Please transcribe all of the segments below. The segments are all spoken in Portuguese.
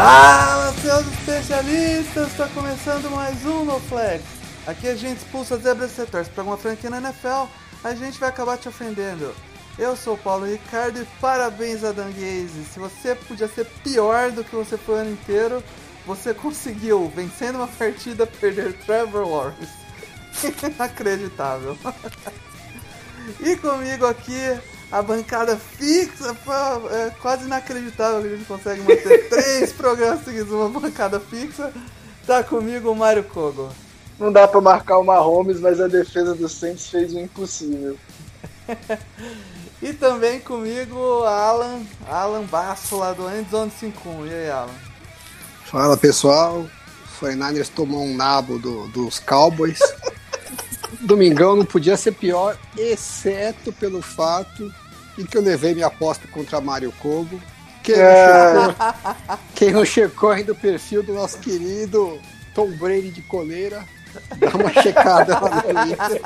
Fala, seus especialistas! Está começando mais um No Flags. Aqui a gente expulsa zebras e torce para alguma franquia na NFL, a gente vai acabar te ofendendo. Eu sou o Paulo Ricardo e parabéns a Danguese. Se você podia ser pior do que você foi o ano inteiro, você conseguiu, vencendo uma partida, perder Trevor Lawrence. Inacreditável. E comigo aqui, a bancada fixa, pô, é quase inacreditável que a gente consegue manter três programas seguidos uma bancada fixa. Tá comigo o Mário Kogo. Não dá pra marcar o Mahomes, mas a defesa do Saints fez o impossível. E também comigo Alan, Alan Basso lá do Endzone 51. E aí, Alan? Fala pessoal, o 49ers tomou um nabo do- dos Cowboys. Domingão não podia ser pior, exceto pelo fato em que eu levei minha aposta contra Mário Kogo. Quem, não É. checou, quem não checou ainda o perfil do nosso querido Tom Brady de coleira, dá uma checada lá no Twitter.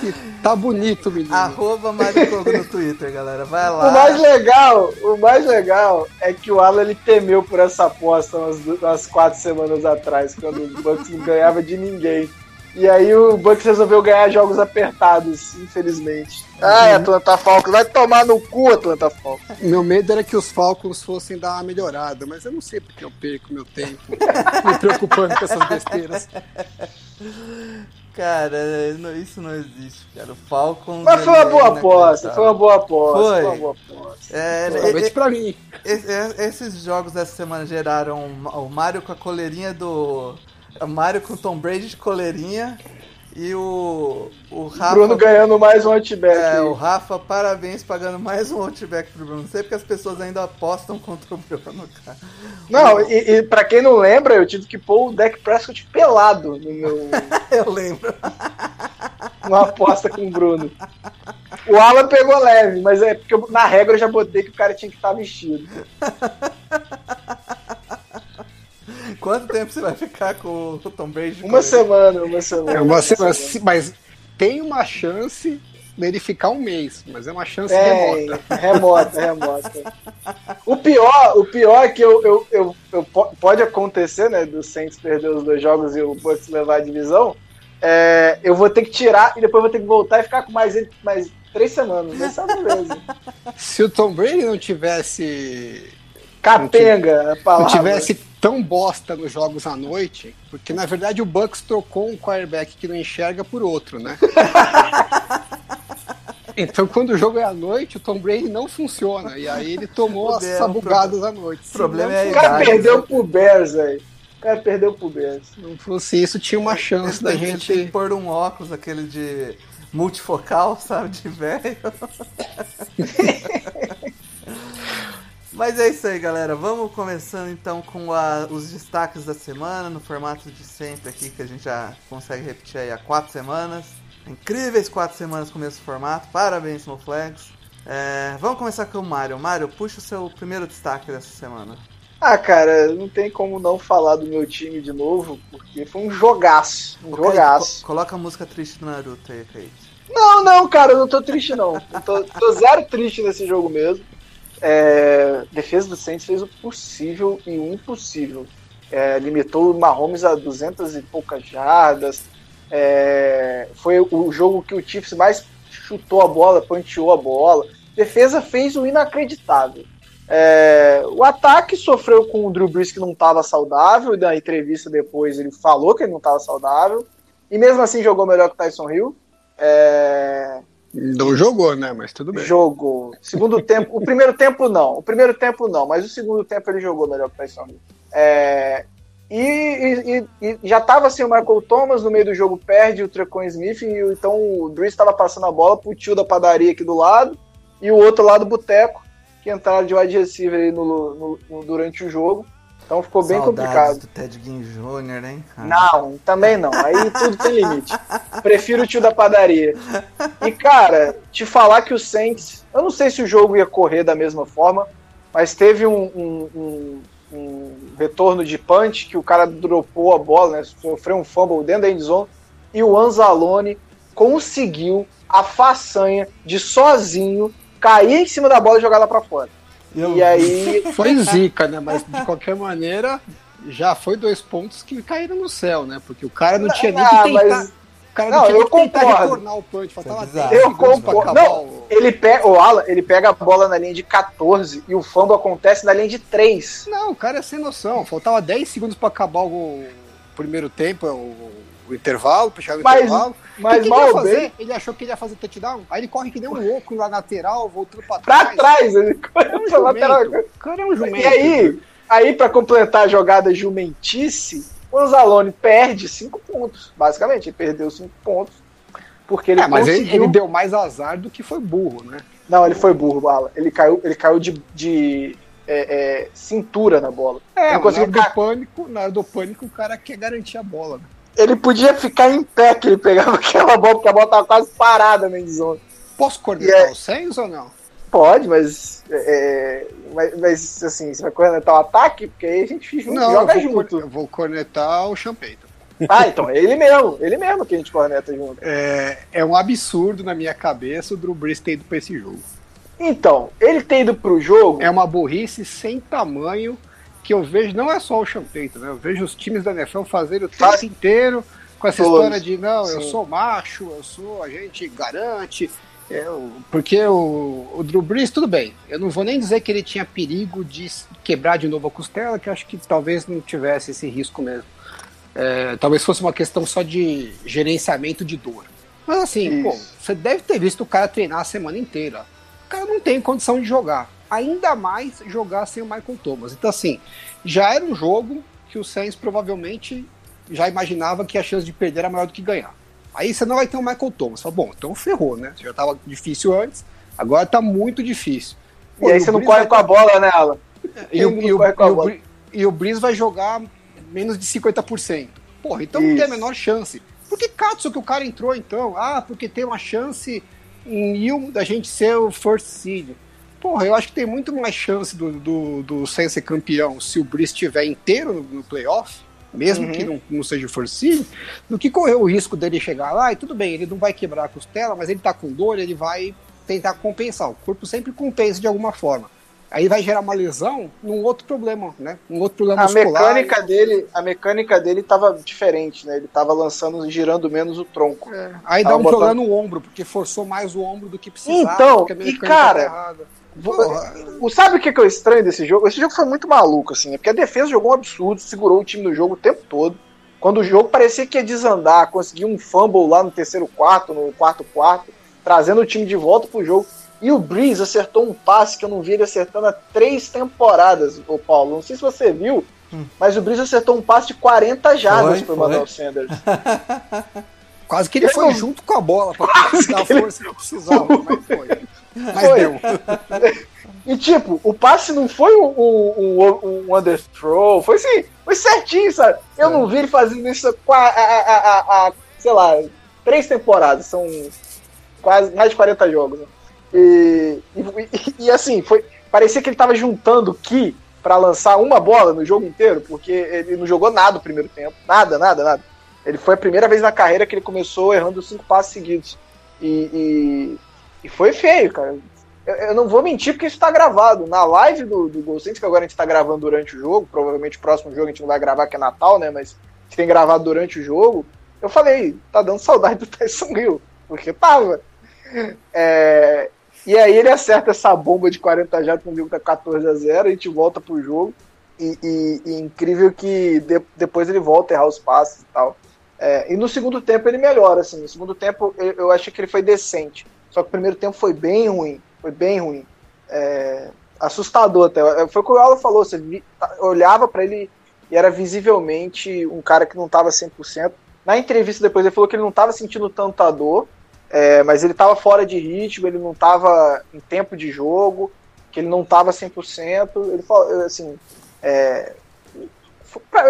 Que tá bonito, menino. Arroba Mário Kogo no Twitter, galera. Vai lá. O mais legal, o mais legal é que o Alan ele temeu por essa aposta umas, umas quatro semanas atrás, quando o Bucks não ganhava de ninguém. E aí o Bucks resolveu ganhar jogos apertados, infelizmente. Ah, Atlanta Falcons, vai tomar no cu, Atlanta Falcons. Meu medo era que os Falcons fossem dar uma melhorada, mas eu não sei porque eu perco meu tempo me preocupando com essas besteiras. Cara, não- isso não existe, cara. O Falcons. Mas foi uma é boa aposta, foi uma boa aposta, Foi. foi uma boa aposta. É, Provavelmente pra mim. Es- es- Esses jogos dessa semana geraram o Mario com a coleirinha do. Mario com Tom Brady de coleirinha e o. O Rafa. Bruno ganhando mais um outback. É, aí. o Rafa, parabéns, pagando mais um outback pro Bruno. Não sei porque as pessoas ainda apostam contra o Bruno, cara. Não, e, e pra quem não lembra, eu tive que pôr o Dak Prescott pelado no meu, Eu lembro. numa aposta com o Bruno. O Alan pegou leve, mas é porque eu- na regra eu já botei que o cara tinha que estar vestido. Quanto tempo você vai ficar com o Tom Brady? Uma semana, uma semana. É uma semana, se- mas tem uma chance dele ficar um mês, mas é uma chance É, remota. remota, remota. O pior, o pior é que eu, eu, eu, eu po- pode acontecer, né, do Saints perder os dois jogos e o Bucks levar a divisão. é, eu vou ter que tirar e depois vou ter que voltar e ficar com mais, mais três semanas. Mas sabe mesmo. Se o Tom Brady não tivesse Capenga, a não palavra. tivesse tão bosta nos jogos à noite, porque na verdade o Bucks trocou um quarterback que não enxerga por outro, né? Então, quando o jogo é à noite, o Tom Brady não funciona. E aí ele tomou as sabugadas à noite. o problema é a O cara perdeu né? pro Bears, velho. O cara perdeu pro Bears. não fosse isso, tinha uma chance Ele da ele tem que gente. pôr um óculos, aquele de multifocal, sabe, de velho. Mas é isso aí, galera. Vamos começando então com a- os destaques da semana, no formato de sempre aqui, que a gente já consegue repetir aí há quatro semanas. Incríveis quatro semanas com o mesmo formato. Parabéns, Snowflags. É, vamos começar com o Mário. Mário, puxa o seu primeiro destaque dessa semana. Ah, cara, não tem como não falar do meu time de novo, porque foi um jogaço. Um Kaique, jogaço. co- coloca a música triste do Naruto aí, Kaique. Não, não, cara, eu não tô triste, não. Eu tô, tô zero triste nesse jogo mesmo. É, defesa do Saints fez o possível e o impossível. É, limitou o Mahomes a 200 e poucas jardas. É, foi o jogo que o Chiefs mais chutou a bola, panteou a bola. Defesa fez o inacreditável. É, o ataque sofreu com o Drew Brees que não estava saudável. Na entrevista depois ele falou que ele não estava saudável. E mesmo assim jogou melhor que o Tyson Hill. É, Não jogou, né? Mas tudo bem. jogou. Segundo tempo, o primeiro tempo não. O primeiro tempo não, mas o segundo tempo ele jogou melhor que o Tyson. É, e, e- e- já estava assim o Michael Thomas no meio do jogo perde o Trecon Smith e o- então o Brees estava passando a bola pro tio da padaria aqui do lado e o outro lá do boteco que entraram de wide receiver no, no, no, durante o jogo. Então ficou bem Saudades complicado. do Ted Ginn Jr., hein? cara? Não, também não. Aí tudo tem limite. Prefiro o tio da padaria. E, cara, te falar que o Saints. Eu não sei se o jogo ia correr da mesma forma, mas teve um, um, um, um retorno de punch que o cara dropou a bola, né? Sofreu um fumble dentro da endzone. E o Anzalone conseguiu a façanha de sozinho cair em cima da bola e jogar lá pra fora. Eu- E aí. Foi zica, né? Mas de qualquer maneira, já foi dois pontos que caíram no céu, né? Porque o cara não tinha nem que Ah, tentar. mas- O cara Não, não, tinha nem eu concordo. retornar o punch. Faltava é. 10 Eu concordo. acabar Não, o... ele pega. O Alan, ele pega a bola na linha de 14 e o fumble acontece na linha de 3. Não, o cara é sem noção. Faltava 10 segundos pra acabar o primeiro tempo, o, o intervalo, pra chegar no Mas- intervalo. Mas o que, que ele mal fazer? bem. Ele achou que ele ia fazer touchdown. Aí ele corre que nem um louco na lateral, voltando pra Pra trás. trás, ele É um pra lateral. O cara é um jumento. E aí, aí para completar a jogada jumentice, o Anzalone perde 5 pontos. Basicamente, ele perdeu 5 pontos. Porque ele É, mas ele, conseguiu. ele deu mais azar do que foi burro, né? Não, ele foi burro, Bala. Ele caiu, ele caiu de, de é, é, cintura na bola. É, Ele na conseguiu hora do pânico, na hora do pânico, o cara quer garantir a bola. Né? Ele podia ficar em pé que ele pegava aquela bola, porque a bola tava quase parada na endzone. Posso cornetar é- o Sainz ou não? Pode, mas, é, mas, mas, assim, você vai cornetar o ataque? Porque aí a gente junto, joga eu junto. cor- eu vou cornetar o Champeito. Ah, então é ele mesmo, ele mesmo que a gente corneta junto. É, é um absurdo na minha cabeça o Drew Brees ter ido pra esse jogo. Então, ele ter ido pro jogo. É uma burrice sem tamanho que eu vejo, não é só o Champeito, né? Eu vejo os times da NFL fazerem o tempo inteiro com essa Todos. história de não, eu Sim. sou macho, eu sou, a gente garante. eu- porque o, o Drew Brees, tudo bem. Eu não vou nem dizer que ele tinha perigo de quebrar de novo a costela, que eu acho que talvez não tivesse esse risco mesmo. É, talvez fosse uma questão só de gerenciamento de dor. Mas assim, pô, você deve ter visto o cara treinar a semana inteira. O cara não tem condição de jogar. Ainda mais jogar sem o Michael Thomas. Então, assim, já era um jogo que o Sainz provavelmente já imaginava que a chance de perder era maior do que ganhar. Aí você não vai ter o Michael Thomas. Fala, bom, então ferrou, né? Já tava difícil antes, agora tá muito difícil. E aí você não corre com a bola, né, Alan? E o, e, o, e o e o Breeze vai jogar menos de 50%. Porra, então não tem a Isso. menor chance. Por que Katsu que o cara entrou então? Ah, porque tem uma chance em mil da gente ser o first seed. Porra, eu acho que tem muito mais chance do, do, do Saints ser campeão se o Breeze estiver inteiro no, no playoff, mesmo Uhum. que não, não seja o first seed, do que correr o risco dele chegar lá e tudo bem, ele não vai quebrar a costela, mas ele tá com dor, ele vai tentar compensar. O corpo sempre compensa de alguma forma. Aí vai gerar uma lesão num outro problema, né? Um outro problema A muscular. mecânica dele, a mecânica dele tava diferente, né? Ele tava lançando, girando menos o tronco. É, Aí dá Tava um botando- problema no ombro, porque forçou mais o ombro do que precisava. Então, e mecânica cara, O, sabe o que, que é o estranho desse jogo? Esse jogo foi muito maluco, assim, né? Porque a defesa jogou um absurdo, segurou o time no jogo o tempo todo. Quando o jogo parecia que ia desandar, conseguiu um fumble lá no terceiro quarto, no quarto quarto, trazendo o time de volta pro jogo. E o Breeze acertou um passe que eu não vi ele acertando há três temporadas, o Paulo. Não sei se você viu, mas o Breeze acertou um passe de 40 jardas pro. Manuel Sanders. Quase que ele foi não- junto com a bola pra dar a que ele- força que precisava, mas foi. Mas Foi. deu. E tipo, o passe não foi um, um, um, um underthrow, foi assim, foi certinho, sabe? Eu não vi ele fazendo isso com a, a, a, sei lá, três temporadas, são quase mais de 40 jogos. né? E, e, e, assim, foi, parecia que ele tava juntando ki pra lançar uma bola no jogo inteiro, porque ele não jogou nada no primeiro tempo, nada, nada, nada. Ele foi a primeira vez na carreira que ele começou errando cinco passes seguidos. E, e, foi feio, cara. Eu, eu não vou mentir porque isso tá gravado. Na live do, do Gol que agora a gente tá gravando durante o jogo, provavelmente o próximo jogo a gente não vai gravar, que é Natal, né? Mas gente tem gravado durante o jogo. Eu falei, tá dando saudade do Tyson Hill, porque tava. É, e aí ele acerta essa bomba de 40 já, quando o jogo tá 14 a 0 a gente volta pro jogo. E, e- e incrível que de- depois ele volta a errar os passes e tal. É, e no segundo tempo ele melhora, assim. No segundo tempo eu, eu achei que ele foi decente. Só que o primeiro tempo foi bem ruim. Foi bem ruim. É, assustador até. Foi o que o Alan falou. Você vi- tá- olhava para ele e era visivelmente um cara que não estava 100%. Na entrevista depois ele falou que ele não estava sentindo tanta dor, é, mas ele estava fora de ritmo, ele não estava em tempo de jogo, que ele não estava 100%. Ele falou, assim, é,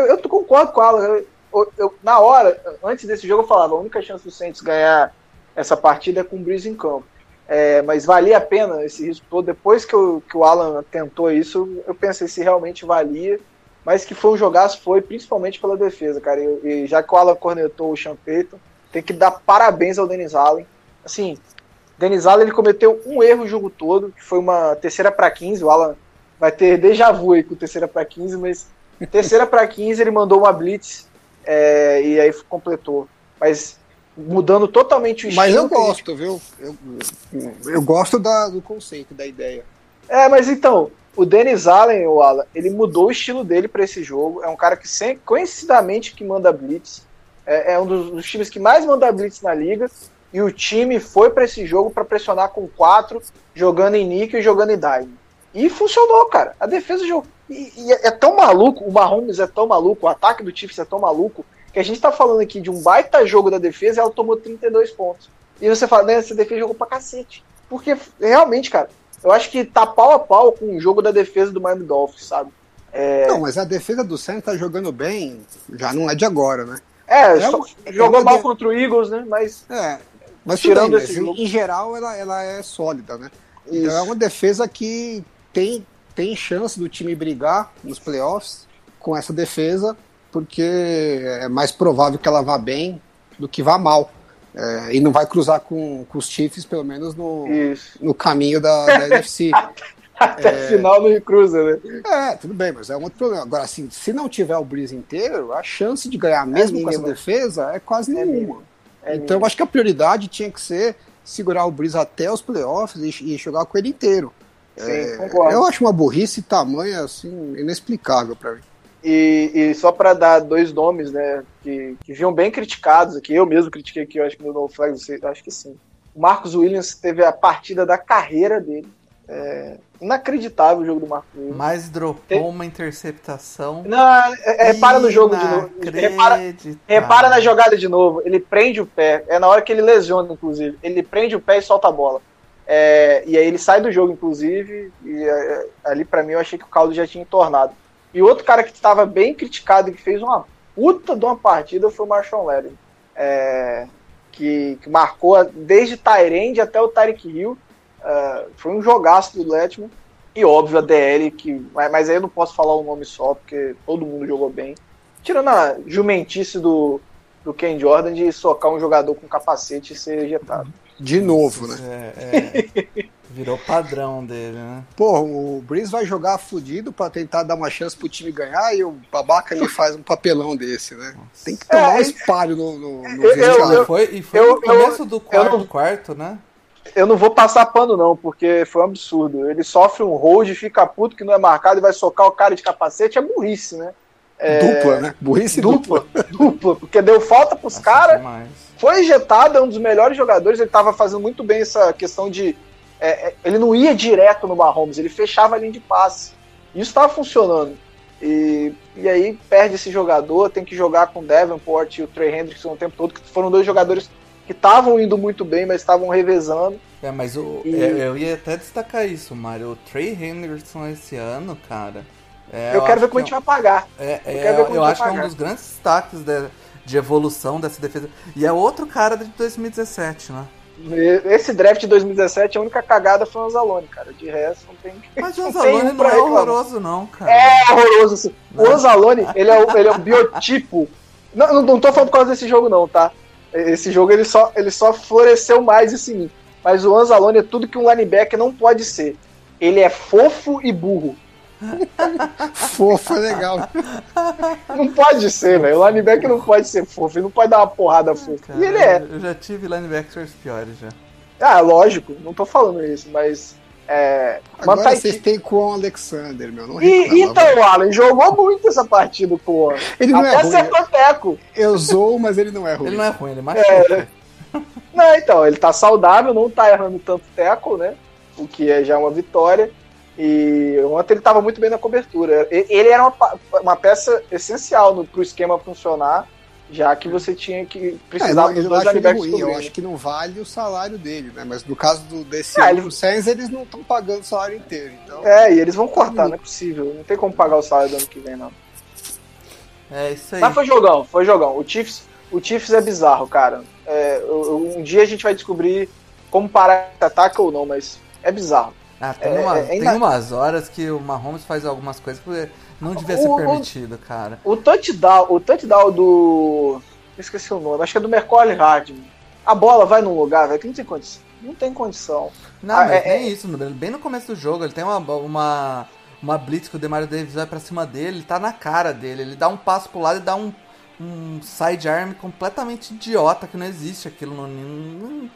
eu concordo com ela. Eu, eu, na hora, antes desse jogo, eu falava: a única chance do Saints ganhar essa partida é com o Breeze em campo. É, mas valia a pena esse risco todo. Depois que, eu, que o Alan tentou isso, eu pensei se realmente valia. Mas que foi um jogaço, foi principalmente pela defesa, cara. E, e já que o Alan cornetou o Payton, tem que dar parabéns ao Denis Allen. Assim, Denis Allen ele cometeu um erro o jogo todo, que foi uma terceira para 15. O Alan vai ter déjà vu aí com terceira para 15, mas terceira para 15 ele mandou uma blitz é, e aí completou. Mas mudando totalmente o estilo. Mas eu gosto, gente... viu? Eu, eu gosto da, do conceito, da ideia. É, mas então, o Dennis Allen, o Alan, ele mudou o estilo dele para esse jogo. É um cara que sempre, conhecidamente que manda blitz. É, é um dos, dos, times que mais manda blitz na liga. E o time foi para esse jogo para pressionar com quatro, jogando em níquel e jogando em dime. E funcionou, cara. A defesa jogou. E, e é, é tão maluco, o Mahomes é tão maluco, o ataque do Chiefs é tão maluco, que a gente tá falando aqui de um baita jogo da defesa e ela tomou 32 pontos. E você fala, né, essa defesa jogou pra cacete. Porque realmente, cara, eu acho que tá pau a pau com o jogo da defesa do Miami Dolphins, sabe? É... Não, mas a defesa do Saints tá jogando bem, já não é de agora, né? É, é é jogou mal de... contra o Eagles, né? Mas. É, mas tirando bem, esse mas, em geral ela, ela é sólida, né? Isso. Então é uma defesa que tem, tem chance do time brigar nos playoffs com essa defesa, porque é mais provável que ela vá bem do que vá mal. É, e não vai cruzar com, com os Chiefs, pelo menos no, no caminho da, da NFC. Até é... final não cruza, né? É, tudo bem, mas é um outro problema. Agora, assim, se não tiver o Breeze inteiro, a chance de ganhar mesmo é com essa defesa é quase é nenhuma. É então, eu acho que a prioridade tinha que ser segurar o Breeze até os playoffs e, e jogar com ele inteiro. Sim, é, eu acho uma burrice tamanha assim inexplicável para mim. E, e só para dar dois nomes, né, que, que vinham bem criticados aqui, eu mesmo critiquei aqui, eu acho que no No Flag, acho que sim. O Marcos Williams teve a partida da carreira dele. É, inacreditável o jogo do Marcos Williams. Mas dropou uma interceptação. Não, é, é, repara no jogo de novo. Repara, repara na jogada de novo. Ele prende o pé. É na hora que ele lesiona, inclusive. Ele prende o pé e solta a bola. É, e aí ele sai do jogo, inclusive, e é, ali para mim eu achei que o caldo já tinha entornado. E outro cara que estava bem criticado e que fez uma puta de uma partida foi o Marshall Levin, é, que, que, marcou desde Tyrande até o Tyreek Hill. É, foi um jogaço do Letman. E óbvio a DL, que, mas aí eu não posso falar o nome só, porque todo mundo jogou bem. Tirando a jumentice do, do Ken Jordan de socar um jogador com capacete e ser ejetado. De novo, né? É, é. Virou padrão dele, né? Pô, o Breeze vai jogar fudido pra tentar dar uma chance pro time ganhar e o babaca me faz um papelão desse, né? Nossa. Tem que tomar é, um espalho no, no, no eu, eu, eu, foi, E foi no começo do quarto, não, quarto, né? Eu não vou passar pano, não, porque foi um absurdo. Ele sofre um hold, fica puto que não é marcado e vai socar o cara de capacete, é burrice, né? É... Dupla, né? Burrice dupla. Dupla, dupla porque deu falta pros caras foi injetado, é um dos melhores jogadores, ele estava fazendo muito bem essa questão de. É, é, ele não ia direto no Mahomes, ele fechava a linha de passe. Isso estava funcionando. E, e aí perde esse jogador, tem que jogar com o Davenport e o Trey Hendrickson o tempo todo, que foram dois jogadores que estavam indo muito bem, mas estavam revezando. É, mas o, e... eu, é, eu ia até destacar isso, Mário. O Trey Henderson esse ano, cara. É, eu, eu, quero ver como a gente vai pagar. É, é, eu, eu acho que é um dos grandes destaques da, de evolução dessa defesa. E é outro cara de 2017, né? Esse draft de 2017, a única cagada foi o Anzalone, cara. De resto, não tem. Mas o Anzalone não, não é horroroso, não, cara. É horroroso. Assim. O Anzalone, ele é o, ele é o biotipo. Não, não, não tô falando por causa desse jogo, não, tá? Esse jogo ele só, ele só floresceu mais isso em mim. Mas o Anzalone é tudo que um linebacker não pode ser. Ele é fofo e burro. fofo é legal. Não pode ser, velho. O linebacker não pode ser fofo, ele não pode dar uma porrada fofa. Cara, e ele é. Eu já tive linebackers piores já. Ah, lógico, não tô falando isso, mas. É, Agora tá vocês têm com o Alexander, meu. Não e, então, Alan, jogou muito essa partida com o Ele não é Até é ruim. teco. Eu sou, mas ele não é ruim. Ele não é ruim, ele é machuca. É. Não, então, ele tá saudável, não tá errando tanto teco, né? O que é já uma vitória. E ontem ele estava muito bem na cobertura. Ele era uma, uma peça essencial para o esquema funcionar. Já que você tinha que É, precisar eu, dos eu dois acho ruim, eu acho que não vale o salário dele, né? Mas no caso do, desse ano, ele- Sainz, eles não estão pagando o salário inteiro. Então, É, e eles vão cortar, não é possível. Não tem como pagar o salário do ano que vem, não. É isso aí. Mas foi jogão, foi jogão. O Chiefs, o Chiefs é bizarro, cara. É, um dia a gente vai descobrir como parar esse ataque ou não, mas é bizarro. Ah, tem, É, uma- é, tem ainda- umas horas que o Mahomes faz algumas coisas que não devia ser O- o- permitido, cara. O touchdown, o touchdown do. Esqueci o nome, acho que é do Mercolle Hardman. A bola vai num lugar, velho, que não tem condição. Não tem condição. Não, Ah, mas é- nem isso. Bem no começo do jogo, ele tem uma, uma, uma blitz que o Demario Davis vai pra cima dele, ele tá na cara dele. Ele dá um passo pro lado e dá um, um sidearm completamente idiota, que não existe aquilo. No, no-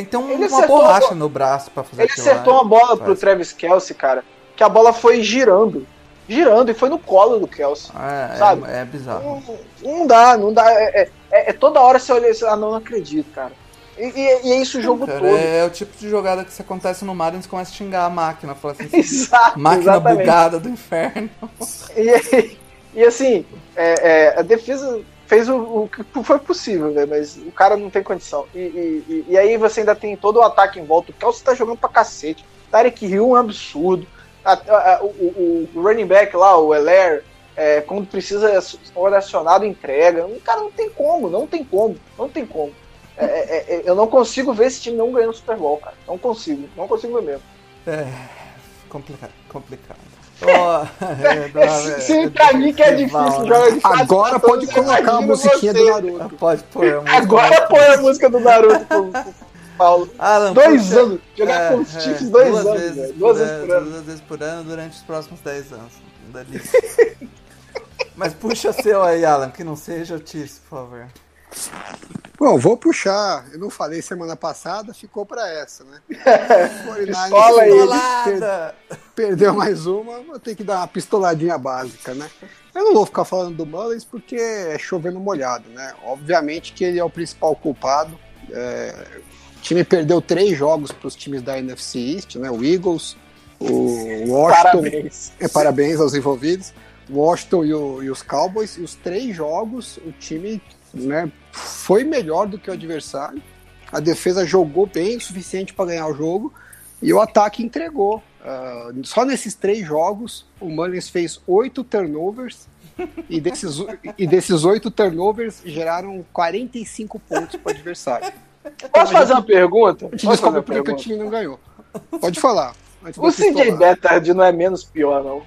tem que ter um- uma borracha a bo- no braço pra fazer Ele acertou lá. uma bola pro Faz. Travis Kelsey, cara, que a bola foi girando. Girando e foi no colo do Kelsey. É, sabe? é, é bizarro. Não, não dá, não dá. É, é- é toda hora você olha e ah, não, não acredito, cara. E, e- e é isso o jogo Cara, todo. é, o tipo de jogada que se acontece no Mario, eles começam a xingar a máquina. Fala assim, Exato, máquina exatamente. bugada do inferno. E, e assim, é, é, a defesa fez o, o que foi possível? Mas o cara não tem condição. E, e- e- aí você ainda tem todo o ataque em volta. O Kelsey tá jogando pra cacete. Tarek Hill é um absurdo. A- a- a- o, o- running back lá, o Elair, é, quando precisa ser acionado, entrega. O cara não tem como, não tem como, não tem como. É, é, é, eu não consigo ver esse time não ganhando o Super Bowl, cara. Não consigo, não consigo ver mesmo. É, complicado, complicado. É, dá- Sim, é, pra mim que é difícil né? jogar de agora pode colocar a musiquinha você. do Naruto. Pode pôr a música. Agora põe a música do Naruto pro, Paulo. Alan, Dois anos. Jogar é, com os é, Chiefs dois duas anos, vezes velho. Duas vezes ano, por ano. Duas vezes por ano durante os próximos 10 anos. Mas puxa seu aí, Alan, que não seja o Chiefs, por favor. Bom, vou puxar. Eu não falei semana passada, ficou pra essa, né? 49ers Escola aí. per- Pistolada! Perdeu mais uma, vou ter que dar uma pistoladinha básica, né? Eu não vou ficar falando do Mullins porque é chovendo molhado, né? Obviamente que ele é o principal culpado. É, o time perdeu três jogos para os times da NFC East, né? O Eagles, o Washington. Parabéns. É, parabéns aos envolvidos. Washington e, o- e os Cowboys. E os três jogos, o time né, foi melhor do que o adversário. A defesa jogou bem o suficiente para ganhar o jogo. E o ataque entregou. Ah, só nesses três jogos, o Mullins fez oito turnovers. E desses, e desses oito turnovers geraram 45 pontos para o adversário. Posso fazer uma pergunta? A gente Posso fazer descobre uma por que o time não ganhou. Pode falar. O CJ. Bettard não é menos pior, não.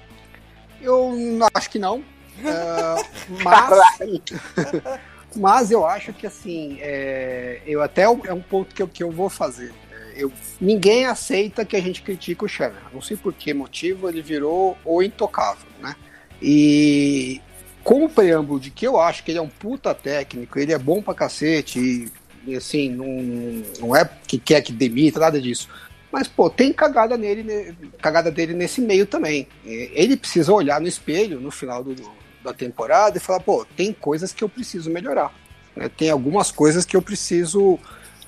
Eu acho que não. Ah, mas, mas eu acho que assim, é, eu até é um ponto que eu, que eu vou fazer. É, Eu, ninguém aceita que a gente critique o Shannon. Não sei por que motivo ele virou o intocável, né? E como preâmbulo de que eu acho que ele é um puta técnico, ele é bom pra cacete, e, e, assim, não, não é que quer que demita, nada disso. Mas, pô, tem cagada nele, cagada dele nesse meio também. É, Ele precisa olhar no espelho no final do, da temporada e falar, pô, tem coisas que eu preciso melhorar. né? Tem algumas coisas que eu preciso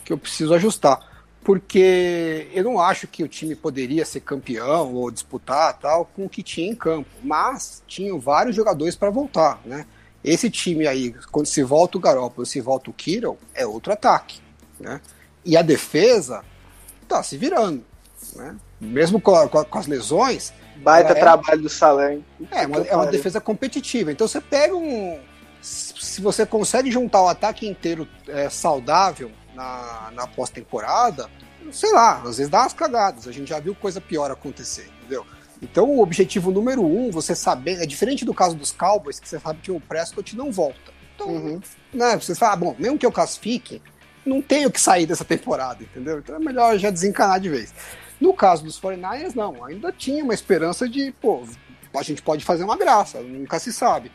que eu preciso ajustar. Porque eu não acho que o time poderia ser campeão ou disputar tal com o que tinha em campo. Mas tinham vários jogadores para voltar, né? Esse time aí, quando se volta o Garoppolo, se volta o Kittle, é outro ataque, né? E a defesa tá se virando, né? Mesmo com a- com as lesões, Baita É. trabalho do Salem. é uma, é uma defesa competitiva. Então você pega um. Se você consegue juntar o ataque inteiro é, saudável na, na pós-temporada, sei lá, às vezes dá umas cagadas. A gente já viu coisa pior acontecer, entendeu? Então o objetivo número um, você saber. É diferente do caso dos Cowboys, que você sabe que o Prescott não volta. Então, Uhum. né, você fala, ah, bom, mesmo que eu classifique, não tenho que sair dessa temporada, entendeu? Então é melhor já desencanar de vez. No caso dos 49ers, não, ainda tinha uma esperança de, pô, a gente pode fazer uma graça, nunca se sabe.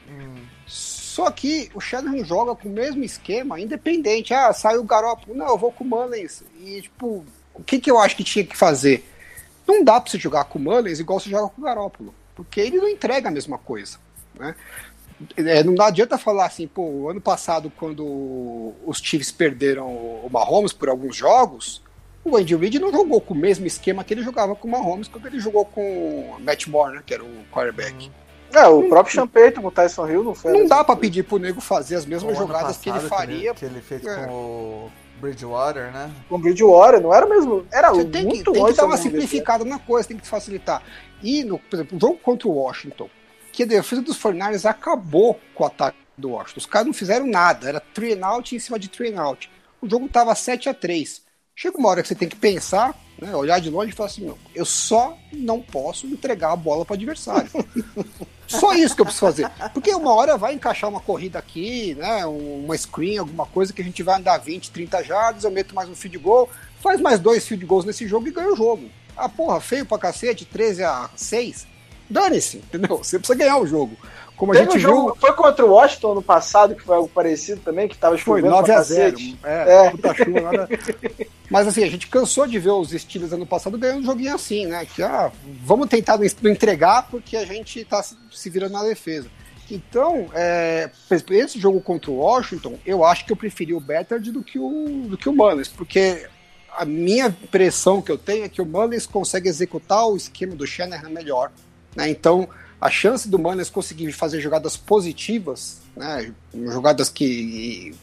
Só que o Shanahan joga com o mesmo esquema, independente. Ah, saiu o Garoppolo, não, eu vou com o Mullins. E, tipo, o que, que eu acho que tinha que fazer? Não dá pra você jogar com o Mullins igual você joga com o Garoppolo, porque ele não entrega a mesma coisa, né? É, não adianta falar assim, pô, ano passado, quando os Chiefs perderam o Mahomes por alguns jogos, o Andy Reid não jogou com o mesmo esquema que ele jogava com o Mahomes quando ele jogou com o Matt Moore, né, que era o quarterback. É, o próprio Champeito com o Tyson Hill não foi. Não dá pra pedir pro nego fazer as mesmas O jogadas que ele faria. Que ele, que ele fez É. com o Bridgewater, né? Com o Bridgewater, não era mesmo. Era Você tem que, muito tem que dar uma universidade. simplificada na coisa, tem que facilitar. E, no, por exemplo, o jogo contra o Washington, que a defesa dos 49ers acabou com o ataque do Washington. Os caras não fizeram nada, era and out em cima de and out. O jogo tava 7 a 3 Chega uma hora que você tem que pensar, né, olhar de longe e falar assim: eu só não posso entregar a bola para o adversário. Só isso que eu preciso fazer. Porque uma hora vai encaixar uma corrida aqui, né? um- Uma screen, alguma coisa que a gente vai andar 20, 30 jardas, eu meto mais um field goal, faz mais dois field goals nesse jogo e ganha o jogo. Ah, porra, feio pra cacete, 13 a 6. Dane-se, entendeu? Você precisa ganhar o jogo. Como a Teve gente um jogo, viu, foi contra o Washington no passado, que foi algo parecido também, que tava foi chovendo 9 pra a 0 cacete. É, É. puta chuva, nada. Mas assim, a gente cansou de ver os Steelers ano passado ganhando um joguinho assim, né? Que ah, vamos tentar não entregar porque a gente tá se- virando na defesa. Então, é, esse jogo contra o Washington, eu acho que eu preferi o Bettard do que o, do que o Mullins, porque a minha impressão que eu tenho é que o Mullins consegue executar o esquema do Shanahan melhor. Né? Então, a chance do Mullins conseguir fazer jogadas positivas, né? jogadas que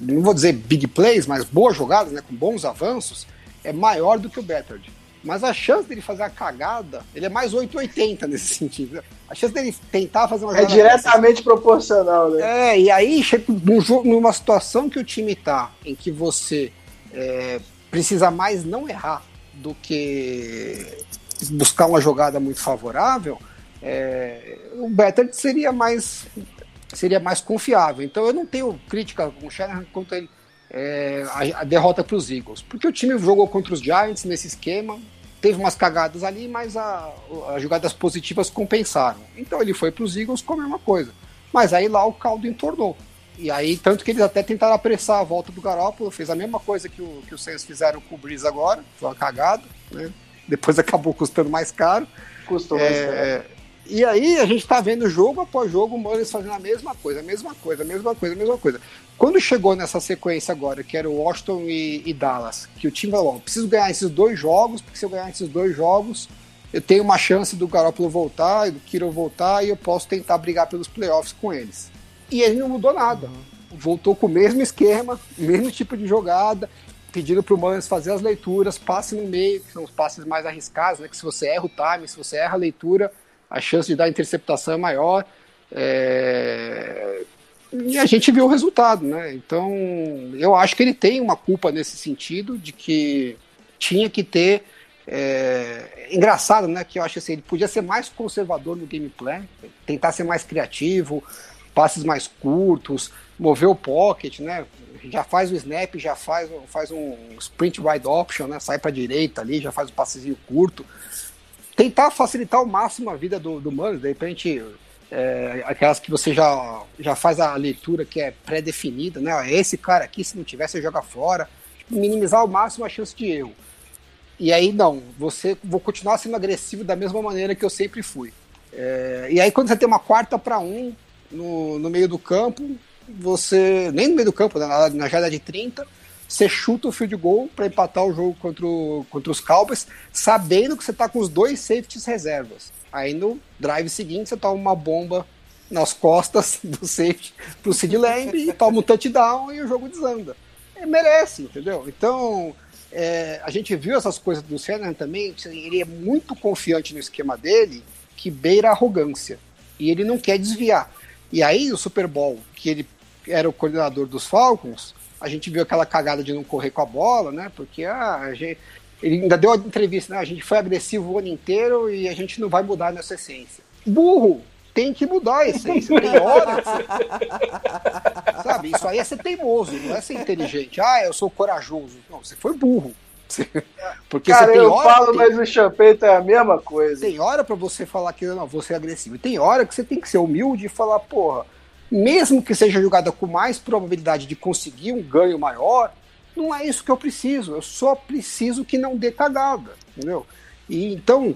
não vou dizer big plays, mas boas jogadas, né, com bons avanços, é maior do que o Bettard. Mas a chance dele fazer a cagada, ele é mais 880 nesse sentido. né? A chance dele tentar fazer uma É diretamente proporcional, né? é, e aí chega num jogo, numa situação que o time tá, em que você é, precisa mais não errar do que buscar uma jogada muito favorável, é, o Better seria mais seria mais confiável. Então eu não tenho crítica com o Shanahan contra ele, é, a, a derrota para os Eagles, porque o time jogou contra os Giants nesse esquema, teve umas cagadas ali, mas as jogadas positivas compensaram. Então ele foi para os Eagles com a mesma coisa. Mas aí lá o caldo entornou. E aí, tanto que eles até tentaram apressar a volta do Garópolo, fez a mesma coisa que o, que os Saints fizeram com o Breeze agora, foi uma cagada, né? Depois acabou custando mais caro. Custou mais caro. É, e aí a gente tá vendo jogo após jogo o Mullins fazendo a mesma coisa, a mesma coisa, a mesma coisa, a mesma coisa. Quando chegou nessa sequência agora, que era o Washington e, e Dallas, que o time falou, "Bom, preciso ganhar esses dois jogos, porque se eu ganhar esses dois jogos, eu tenho uma chance do Garoppolo voltar, do Kiro voltar, e eu posso tentar brigar pelos playoffs com eles. E ele não mudou nada. Voltou com o mesmo esquema, mesmo tipo de jogada, pedindo pro Mullins fazer as leituras, passe no meio, que são os passes mais arriscados, né? Que se você erra o time, se você erra a leitura, a chance de dar interceptação é maior. É, E a gente viu o resultado, né? Então, eu acho que ele tem uma culpa nesse sentido de que tinha que ter. É... Engraçado, né? Que eu acho assim, ele podia ser mais conservador no game plan, tentar ser mais criativo, passes mais curtos, mover o pocket, né? Já faz o snap, já faz, faz um sprint wide option, né? Sai para direita ali, já faz o passezinho curto. Tentar facilitar ao máximo a vida do, do Manos, de repente, é, aquelas que você já, já faz a leitura que é pré-definida, né? Ó, Esse cara aqui, se não tiver, você joga fora. Minimizar ao máximo a chance de erro. E aí, não, você vou continuar sendo agressivo da mesma maneira que eu sempre fui. É, e aí, quando você tem uma quarta para um no, no meio do campo, você. Nem no meio do campo, né, na, na jogada de 30, você chuta o field goal para empatar o jogo contra, o- contra os Cowboys, sabendo que você tá com os dois safeties reservas. Aí no drive seguinte, você toma uma bomba nas costas do safety pro Sid Lamb e toma um touchdown e o jogo desanda. É, merece, entendeu? Então, é, a gente viu essas coisas do Shanahan também, ele é muito confiante no esquema dele, que beira a arrogância. E ele não quer desviar. E aí, o Super Bowl, que ele era o coordenador dos Falcons, a gente viu aquela cagada de não correr com a bola, né? Porque ah, a gente, ele ainda deu a entrevista, né? A gente foi agressivo o ano inteiro e a gente não vai mudar nessa essência. Burro! Tem que mudar a essência. Tem hora. Sabe, isso aí é ser teimoso, não é ser inteligente. Ah, eu sou corajoso. Não, você foi burro. Porque Cara, você tem eu hora. falo, tem- mas o Champeito é a mesma coisa. tem hora pra você falar que não, você é agressivo. E tem hora que você tem que ser humilde e falar, porra, mesmo que seja jogada com mais probabilidade de conseguir um ganho maior, não é isso que eu preciso. Eu só preciso que não dê cagada, entendeu? E então,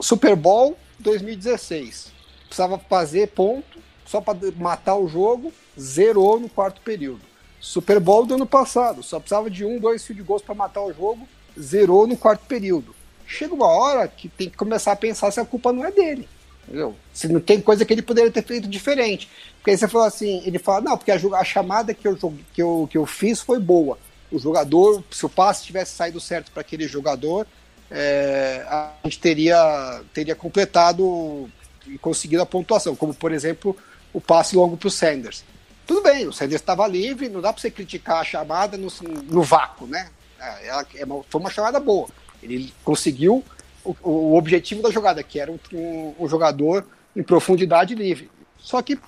Super Bowl 2016. Precisava fazer ponto só para matar o jogo, zerou no quarto período. Super Bowl do ano passado, só precisava de um, dois field goals para matar o jogo, zerou no quarto período. Chega uma hora que tem que começar a pensar se a culpa não é dele. Entendeu? Se não tem coisa que ele poderia ter feito diferente. Porque aí você falou assim, ele fala, não, porque a, a chamada que eu, que, eu, que eu fiz foi boa. O jogador, se o passe tivesse saído certo para aquele jogador, é, a gente teria, teria completado e conseguido a pontuação, como por exemplo o passe longo para o Sanders. Tudo bem, o Sanders estava livre, não dá para você criticar a chamada no, no vácuo, né? É, ela, é uma, foi uma chamada boa. Ele conseguiu o, o objetivo da jogada, que era um, um, um, jogador em profundidade livre. Só que,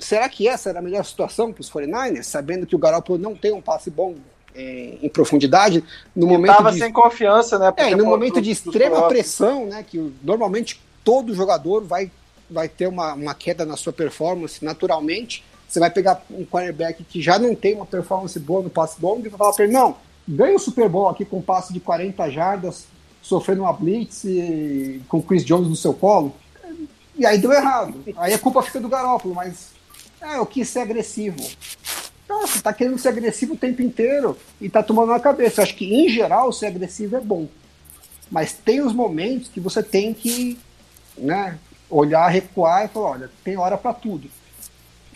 será que essa era a melhor situação para os 49ers, sabendo que o Garoppolo não tem um passe bom em, em profundidade, no momento estava de, sem confiança, né? É, no momento de extrema pressão, né? Que normalmente todo jogador vai, vai ter uma, uma queda na sua performance naturalmente. Você vai pegar um quarterback que já não tem uma performance boa no passe longo e vai falar para ele, não, ganha o Super Bowl aqui com um passe de 40 jardas, sofrendo uma blitz e, com o Chris Jones no seu colo. E aí deu errado. Aí a culpa fica do Garópolo, mas é, eu quis ser agressivo. Nossa, tá querendo ser agressivo o tempo inteiro e tá tomando na cabeça. Eu acho que, em geral, ser agressivo é bom. Mas tem os momentos que você tem que né, olhar, recuar e falar, olha, tem hora para tudo.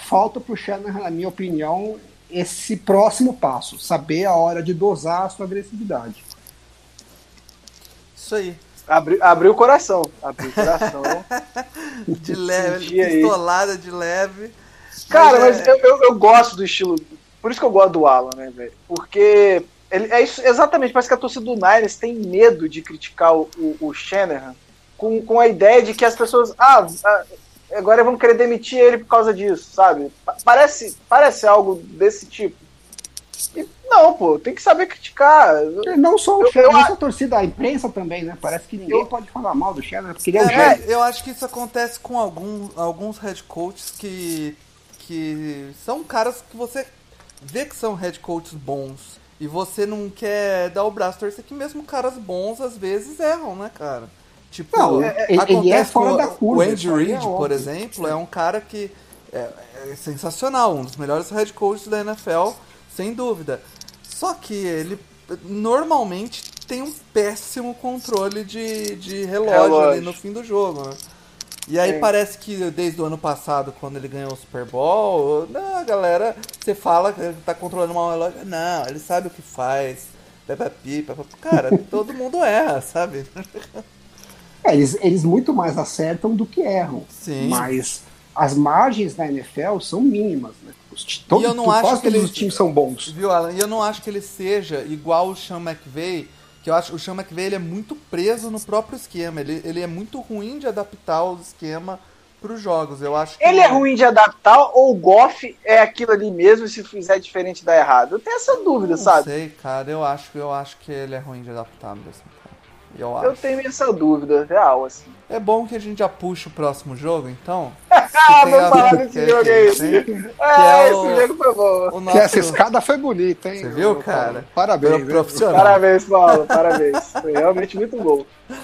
Falta pro Shanahan, na minha opinião, esse próximo passo, saber a hora de dosar a sua agressividade. Isso aí. Abri, abriu o coração. Abriu o coração. de leve, pistolada de leve. Cara, mas, é... mas eu, eu, eu, gosto do estilo. Por isso que eu gosto do Alan, né, velho? Porque ele, é isso, exatamente, parece que a torcida do Niners tem medo de criticar o, o, o Shanahan com, com a ideia de que as pessoas. Ah, ah agora vão querer demitir ele por causa disso, sabe? Parece, parece algo desse tipo. E, não, pô, tem que saber criticar. Não só o Shannon, a torcida, a imprensa também, né? Parece que ninguém eu, pode falar mal do Shannon, porque ele é, é um Eu acho que isso acontece com algum, alguns head coaches que, que são caras que você vê que são head coaches bons. E você não quer dar o braço torcer que mesmo caras bons às vezes erram, né, cara? Tipo, não, é, é, ele é fora da curva. O Andy Reid, é por exemplo, é um cara que é, é, sensacional, um dos melhores head coaches da NFL, sem dúvida. Só que ele normalmente tem um péssimo controle de, de relógio, relógio. ali no fim do jogo. Né? E aí Sim. parece que desde o ano passado, quando ele ganhou o Super Bowl, não, galera, você fala que tá controlando mal o relógio. Não, ele sabe o que faz. Cara, todo mundo erra, sabe? É, eles, eles muito mais acertam do que erram. Sim. Mas as margens na NFL são mínimas, né? Os, todo, e eu não acho que ele, os times são bons. Viu, Alan? E eu não acho que ele seja igual o Sean McVay, que eu acho que o Sean McVay ele é muito preso no próprio esquema. Ele, ele é muito ruim de adaptar o esquema para os jogos. Eu acho ele é ruim de adaptar ou o Goff é aquilo ali mesmo e se fizer diferente dá errado? Eu tenho essa dúvida, não sabe? Não sei, cara. Eu acho, eu acho que ele é ruim de adaptar mesmo. Eu, eu tenho essa dúvida real, assim. É bom que a gente já puxa o próximo jogo, então. ah, vamos falar desse jogo aí. Tem, é, é, o, esse jogo foi bom. Nosso... Que essa escada foi bonita, hein? Você viu, cara? Parabéns. Profissional. Parabéns, Paulo. Parabéns. Foi realmente muito bom.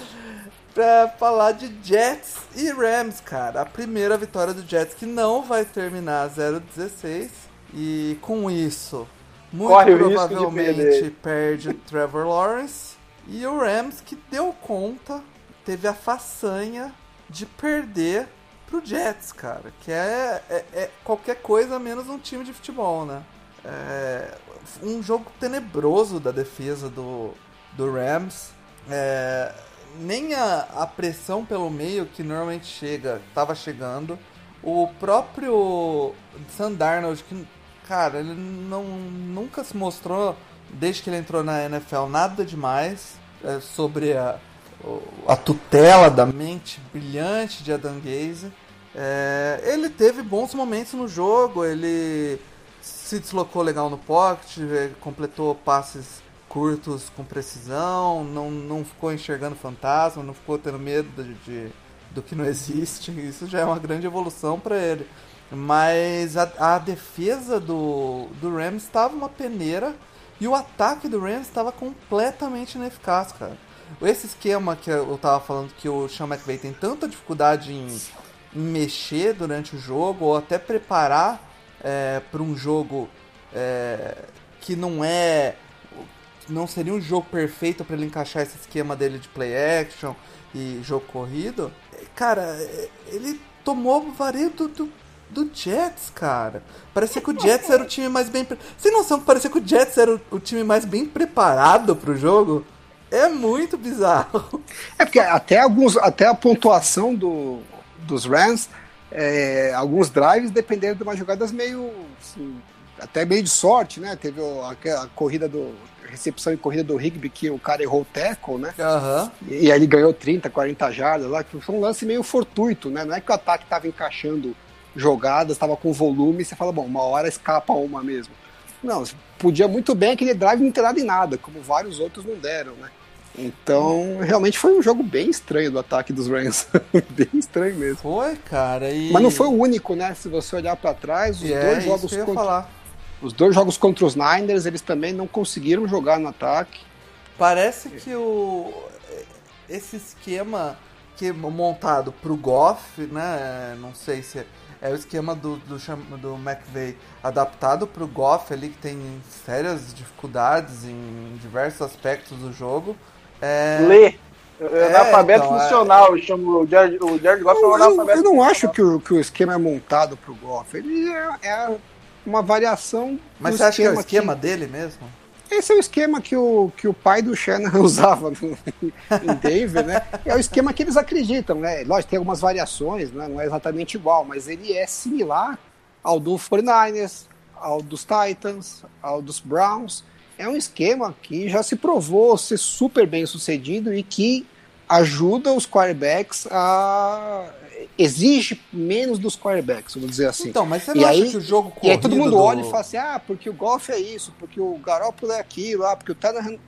pra falar de Jets e Rams, cara. A primeira vitória do Jets que não vai terminar 0-16. E com isso, muito Corre provavelmente perde Trevor Lawrence e o Rams que deu conta, teve a façanha de perder pro Jets, cara. Que é, é, é qualquer coisa menos um time de futebol, né? É um jogo tenebroso da defesa do, do Rams. É, nem a, a pressão pelo meio que normalmente chega, estava chegando. O próprio Sandarnold, que, cara, ele não, nunca se mostrou desde que ele entrou na NFL, nada demais é, sobre a, a tutela da mente brilhante de Adam Gaze. É, ele teve bons momentos no jogo, ele se deslocou legal no pocket, é, completou passes curtos com precisão, não, não ficou enxergando fantasma, não ficou tendo medo de, de do que não existe. Isso já é uma grande evolução para ele. Mas a, a defesa do, do Rams estava uma peneira e o ataque do Rams estava completamente ineficaz, cara. Esse esquema que eu tava falando que o Sean McVay tem tanta dificuldade em, em mexer durante o jogo ou até preparar é, para um jogo é, que não é não seria um jogo perfeito para ele encaixar esse esquema dele de play action e jogo corrido, cara, ele tomou vareio do, do, do Jets, cara. Parecia que o Jets era o time mais bem. Pre... Sem noção que parecia que o Jets era o, time mais bem preparado pro jogo. É muito bizarro. É porque até alguns, até a pontuação do, dos Rams, é, alguns drives dependeram de umas jogadas meio assim, até meio de sorte, né? Teve a, a corrida do recepção e corrida do Higby que o cara errou o tackle, né? Uhum. E, e, aí ele ganhou 30, 40 jardas lá, que foi um lance meio fortuito, né? Não é que o ataque estava encaixando jogadas, estava com volume, e você fala, bom, uma hora escapa uma mesmo. Não, podia muito bem aquele drive não ter dado em nada, como vários outros não deram, né? Então, realmente foi um jogo bem estranho do ataque dos Rams. bem estranho mesmo. Foi, cara. E... Mas não foi o único, né? Se você olhar para trás, os e dois é jogos contra... falar. Os dois jogos contra os Niners, eles também não conseguiram jogar no ataque. Parece que o esse esquema que é montado pro Goff, né? Não sei se é o esquema do, do, do McVeigh adaptado para o Goff ali, que tem sérias dificuldades em diversos aspectos do jogo. É... Lê. É, analfabeto então, funcional, é... eu chamo o Jared, o Jared Goff eu, é um analfabeto Eu não acho que o, que o esquema é montado para o Goff. Ele é, é, uma variação. Mas você acha que é o esquema que... dele mesmo? Esse é o esquema que o, que o pai do Shannon usava no, em Denver, né? É o esquema que eles acreditam, né? Lógico, tem algumas variações, né? não é exatamente igual, mas ele é similar ao do 49ers, ao dos Titans, ao dos Browns. É um esquema que já se provou ser super bem sucedido e que ajuda os quarterbacks a exige menos dos quarterbacks, vamos dizer assim. Então, mas você não e acha aí, que o jogo E aí todo mundo do... olha e fala assim, ah, porque o Golf é isso, porque o Garoppolo é aquilo, ah, porque o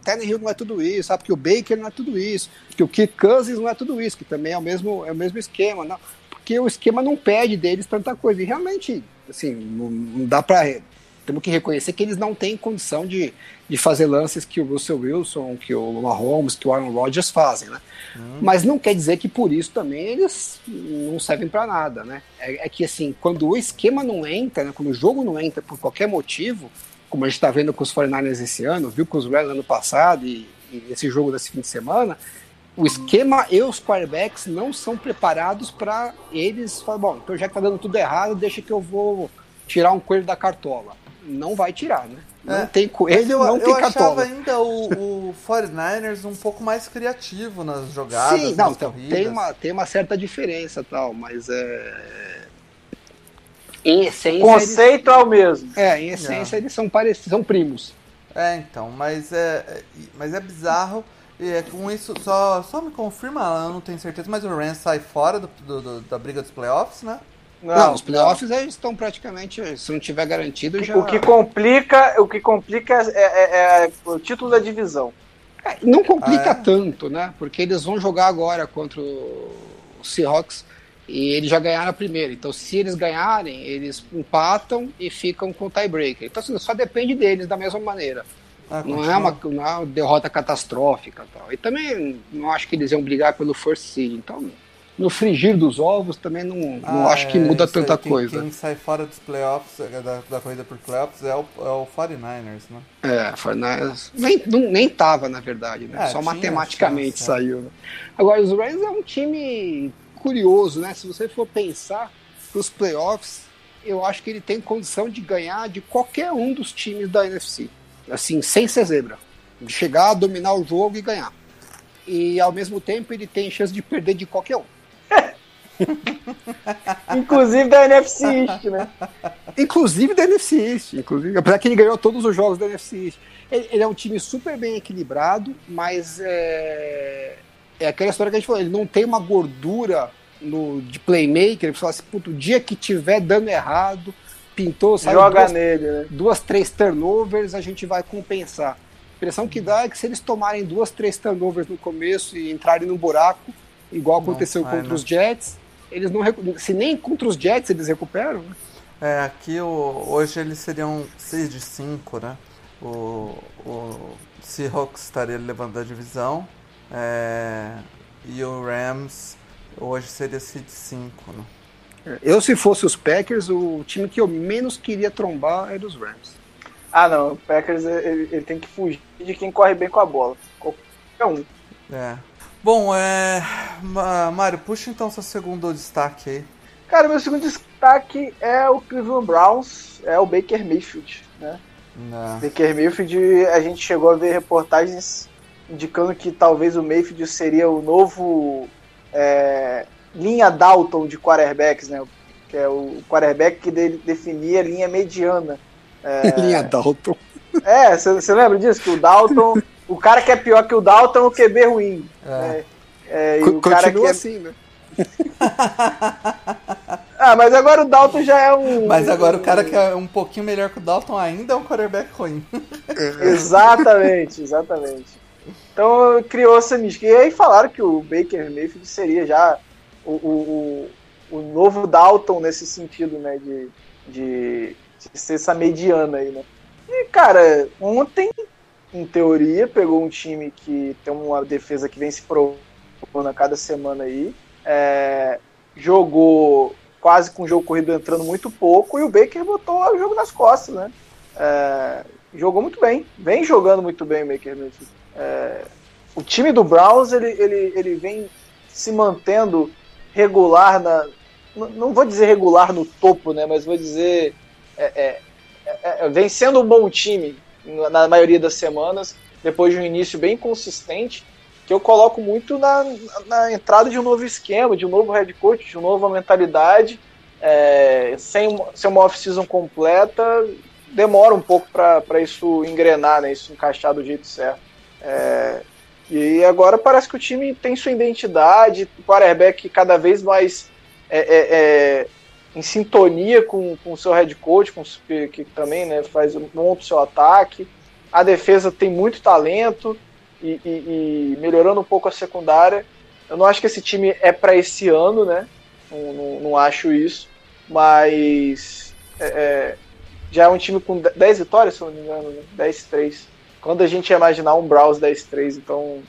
Tannehill não é tudo isso, ah, porque o Baker não é tudo isso, porque o Kirk Cousins não é tudo isso, que também é o mesmo, é o mesmo esquema, não. Porque o esquema não pede deles tanta coisa. E realmente, assim, não, não dá para temos que reconhecer que eles não têm condição de, de fazer lances que o Russell Wilson, que o Mahomes, que o Aaron Rodgers fazem, né? Hum. Mas não quer dizer que por isso também eles não servem para nada, né? É, é, que assim, quando o esquema não entra, né, quando o jogo não entra por qualquer motivo, como a gente está vendo com os 49ers esse ano, viu com os Reds ano passado e, e esse jogo desse fim de semana, o esquema e os quarterbacks não são preparados para eles falar, bom, então já que tá dando tudo errado, deixa que eu vou tirar um coelho da cartola não vai tirar, né? Não é. tem coelho, eu, não tem eu cartola. Eu achava ainda o, o 49ers um pouco mais criativo nas jogadas, Sim, não, então, tem uma, tem uma certa diferença tal, mas é... Em essência... O conceito eles... é o mesmo. É, em essência é. eles são parecidos, são primos. É, então, mas é, mas é bizarro... E é, com isso, só, só me confirma, eu não tenho certeza, mas o Rams sai fora do, do, do da briga dos playoffs, né? Não, não, os playoffs eles estão praticamente, se não tiver garantido, já. O que complica, o que complica é, é, é o título da divisão. É, não complica ah, é? tanto, né? Porque eles vão jogar agora contra o Seahawks e eles já ganharam a primeira. Então, se eles ganharem, eles empatam e ficam com o tiebreaker. Então, assim, só depende deles da mesma maneira. Ah, não, é uma, não é uma derrota catastrófica. Tal. E também não acho que eles iam brigar pelo first seed. Então, no frigir dos ovos também não, ah, não acho que muda tanta quem, coisa. Quem sai fora dos playoffs, é, da, da corrida por playoffs, é o, é o 49ers, né? É, 49ers. Nem, não, nem tava, na verdade, né? É, Só matematicamente chance, é. saiu. Né? Agora, os Rams é um time curioso, né? Se você for pensar pros playoffs, eu acho que ele tem condição de ganhar de qualquer um dos times da NFC. Assim, sem ser zebra. De chegar, dominar o jogo e ganhar. E ao mesmo tempo ele tem chance de perder de qualquer um. Inclusive da NFC East, né? Inclusive da NFC East. Inclusive, apesar que ele ganhou todos os jogos da NFC East. Ele, ele é um time super bem equilibrado, mas é, é aquela história que a gente falou, ele não tem uma gordura no, de playmaker, ele fala assim, puto, o dia que tiver dando errado, pintou, sabe, Joga duas, nele, né? duas, três turnovers, a gente vai compensar. A impressão que dá é que se eles tomarem duas, três turnovers no começo e entrarem no buraco, igual aconteceu não, contra os Jets, eles não se nem contra os Jets eles recuperam. Né? É, aqui o, hoje eles seriam 6 de 5, né? O, o Seahawks estaria levando a divisão é, e o Rams hoje seria seed 5, né? É, eu, se fosse os Packers, o time que eu menos queria trombar era os Rams. Ah, não. O Packers ele, ele tem que fugir de quem corre bem com a bola. Qualquer um. É. Bom, é. Mário, puxa então seu segundo destaque aí. Cara, meu segundo destaque é o Cleveland Browns, é o Baker Mayfield, né? Não. Baker Mayfield, a gente chegou a ver reportagens indicando que talvez o Mayfield seria o novo é, linha Dalton de quarterbacks, né? Que é o quarterback que de, definia a linha mediana. É... linha Dalton. É, você lembra disso? Que o Dalton, o cara que é pior que o Dalton é o QB ruim. É. Né? É, e o cara que é... assim, né? ah, mas agora o Dalton já é um. Mas agora o cara que é um pouquinho melhor que o Dalton ainda é um quarterback ruim. exatamente, exatamente. Então criou essa mística. E aí falaram que o Baker Mayfield seria já o, o, o, o novo Dalton nesse sentido, né? De, de, de, ser essa mediana aí, né? E, cara, ontem, em teoria, pegou um time que tem uma defesa que vem se provando a cada semana aí. É, jogou quase com o jogo corrido entrando muito pouco e o Baker botou o jogo nas costas, né? É, jogou muito bem, vem jogando muito bem o Baker Mayfield. É, o time do Browns ele, ele, ele vem se mantendo regular na. Não vou dizer regular no topo, né? Mas vou dizer. É, é, é, é, um bom time na maioria das semanas, depois de um início bem consistente, que eu coloco muito na, na entrada de um novo esquema, de um novo head coach, de uma nova mentalidade. É, sem, sem uma off-season completa, demora um pouco para isso engrenar, né, isso encaixar do jeito certo. É, e agora parece que o time tem sua identidade, o quarterback cada vez mais é, é, é em sintonia com o seu head coach, com, que também né, faz um bom o seu ataque. A defesa tem muito talento e, e, e, melhorando um pouco a secundária. Eu não acho que esse time é para esse ano, né? Não, não, não, acho isso, mas é, é já é um time com 10 vitórias, se não me engano, né? 10-3. Quando a gente ia imaginar um Browns 10-3, então.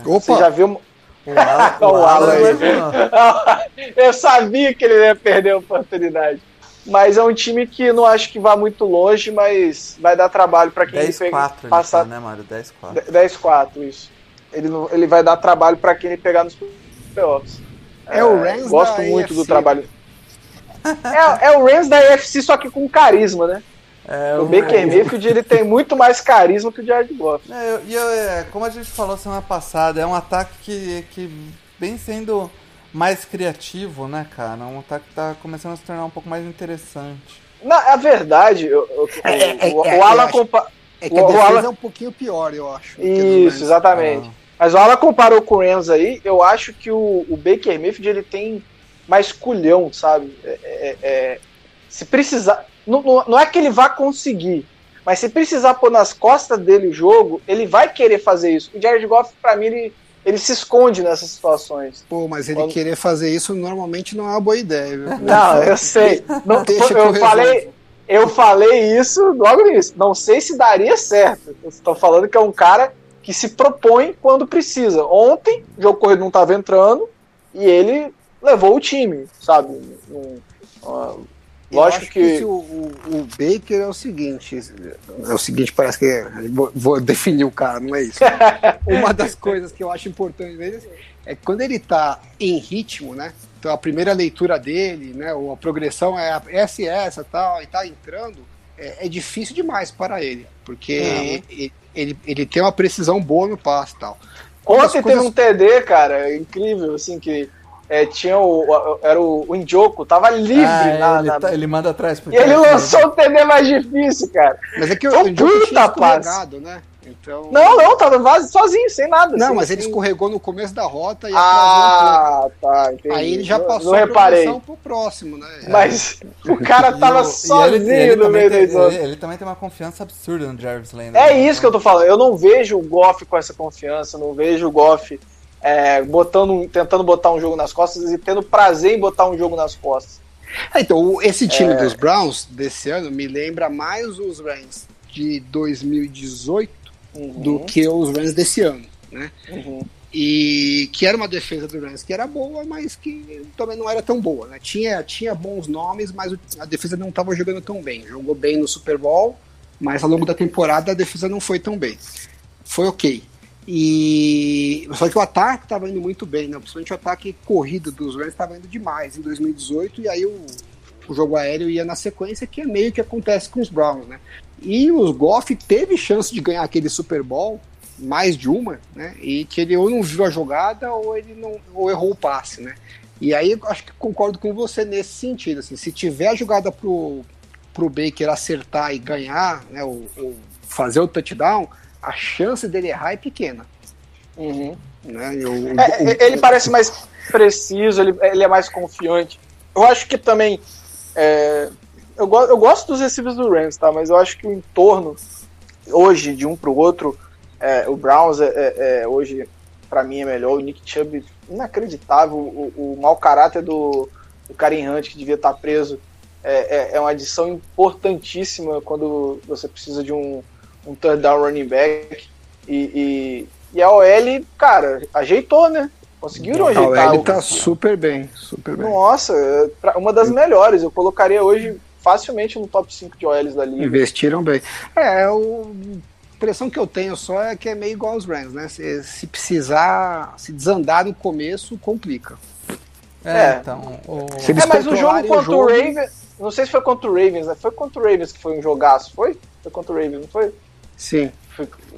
É. Você já viu. O Alan, o Alan aí. Eu sabia que ele ia perder a oportunidade. Mas é um time que não acho que vá muito longe, mas vai dar trabalho para quem 10, ele pegar, passar, tá, né, Mário? 10-4. 10-4, isso. Ele, não, ele vai dar trabalho para quem ele pegar nos playoffs. É, é o Rams Gosto muito do trabalho. É, é o Rams da UFC, só que com carisma, né? É, o Baker Mayfield ele tem muito mais carisma que o Jared Goff. É, e é, como a gente falou semana passada, é um ataque que, que vem sendo mais criativo, né, cara? Um ataque que tá começando a se tornar um pouco mais interessante. Na a verdade, eu, eu, é, o, é, o, Alan compa... É que a defesa Alan... é um pouquinho pior, eu acho. Isso, exatamente. Ah. Mas o Alan comparou com o Rams aí, eu acho que o, o Baker Mayfield ele tem mais culhão, sabe? É, é, se precisar não, não é que ele vá conseguir, mas se precisar pôr nas costas dele o jogo, ele vai querer fazer isso. O Jared Goff, para mim, ele, ele se esconde nessas situações. Pô, mas ele Quando... querer fazer isso normalmente não é uma boa ideia, viu? Não, eu sei. Não, eu, falei, eu falei isso logo nisso. Não sei se daria certo. Estou falando que é um cara que se propõe quando precisa. Ontem, o jogo corrido não estava entrando e ele levou o time, sabe? Um, Lógico que, que o, o, Baker é o seguinte, é o seguinte, parece que é, vou, definir o cara, não é isso. Uma das coisas que eu acho importante dele é que quando ele está em ritmo, né? Então a primeira leitura dele, né? Ou a progressão é essa e essa tal, e tá entrando, é, é difícil demais para ele, porque ele, ele, ele, tem uma precisão boa no passe tal. Ontem coisas... teve um TD, cara, incrível, assim, que é, tinha o, era o, o Indioco, tava livre ah, na, ele, na... Tá, ele, manda atrás E ele lançou o TD mais difícil, cara. Mas é que o, o Indioco tinha escorregado, né? Então... Não, não, tava vazio, sozinho, sem nada. Não, assim, mas ele assim. escorregou no começo da rota e ah, um tá, entendi. Aí ele já passou não, reparei. pro próximo, né? Mas o cara tava sozinho ele, ele no meio tem, ele, ele, também tem uma confiança absurda no Jarvis Landry. É isso que eu tô falando. Eu não vejo o Goff com essa confiança, não vejo o Goff é, botando, tentando botar um jogo nas costas e tendo prazer em botar um jogo nas costas. É, então, esse time é... dos Browns desse ano me lembra mais os Rams de 2018 uhum. do que os Rams desse ano, né? Uhum. E que era uma defesa do Rams que era boa, mas que também não era tão boa, né? Tinha, tinha bons nomes, mas a defesa não estava jogando tão bem. Jogou bem no Super Bowl, mas ao longo da temporada a defesa não foi tão bem. Foi ok. E só que o ataque estava indo muito bem, né? Principalmente o ataque corrido dos Rams estava indo demais em 2018 e aí o, o jogo aéreo ia na sequência, que é meio que acontece com os Browns, né? E os Goff teve chance de ganhar aquele Super Bowl, mais de uma, né? E que ele ou não viu a jogada ou ele não ou errou o passe, né? E aí acho que concordo com você nesse sentido, assim, se tiver a jogada pro pro Baker acertar e ganhar, né, ou, ou fazer o touchdown, a chance dele errar é pequena. Uhum. Né? Eu, é, ele parece mais preciso, ele, ele é mais confiante. Eu acho que também é, eu, go eu gosto dos receivers do Rams, tá? Mas eu acho que o entorno hoje de um para o outro, é, o Browns é, é, é hoje para mim é melhor. O Nick Chubb inacreditável, o, o mau caráter do, do Karen Hunt que devia estar tá preso é, é, é, uma adição importantíssima quando você precisa de um, um third down running back. E, e, e a OL, cara, ajeitou, né? Conseguiram ajeitar. A OL tá super bem, super bem. Nossa, uma das melhores. Eu colocaria hoje facilmente no top 5 de OLs da liga. Investiram bem. É, o a impressão que eu tenho só é que é meio igual aos Rams, né? Se, se precisar, se desandar no começo, complica. É, é. então. O... É, mas o jogo contra o, jogo... o Ravens não sei se foi contra o Ravens, né? Foi contra o Ravens que foi um jogaço, foi? Foi contra o Ravens, não foi? Sim.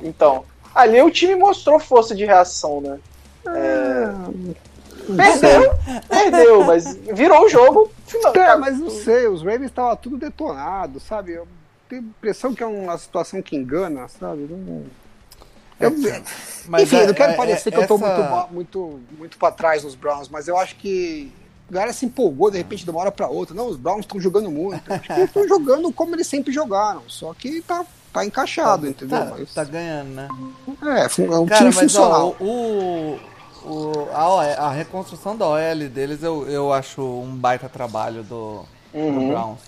Então, ali o time mostrou força de reação, né? É... Perdeu, perdeu, mas virou o jogo. Final, é, mas não sei, os Ravens estavam tudo detonado, sabe? Eu tenho a impressão que é uma situação que engana, sabe? Não... Eu, mas enfim, é, não quero é, parecer é, que essa... eu estou muito, muito, muito para trás nos Browns, mas eu acho que a galera se empolgou de repente de uma hora para outra. Não, os Browns estão jogando muito. Acho que eles estão jogando como eles sempre jogaram, só que tá, tá encaixado, tá, entendeu? Tá, mas... tá ganhando, né? É, é um Cara, time mas, funcional. Ó, o, o, a, OL, a, reconstrução da OL deles eu, eu acho um baita trabalho do, uhum. do Browns.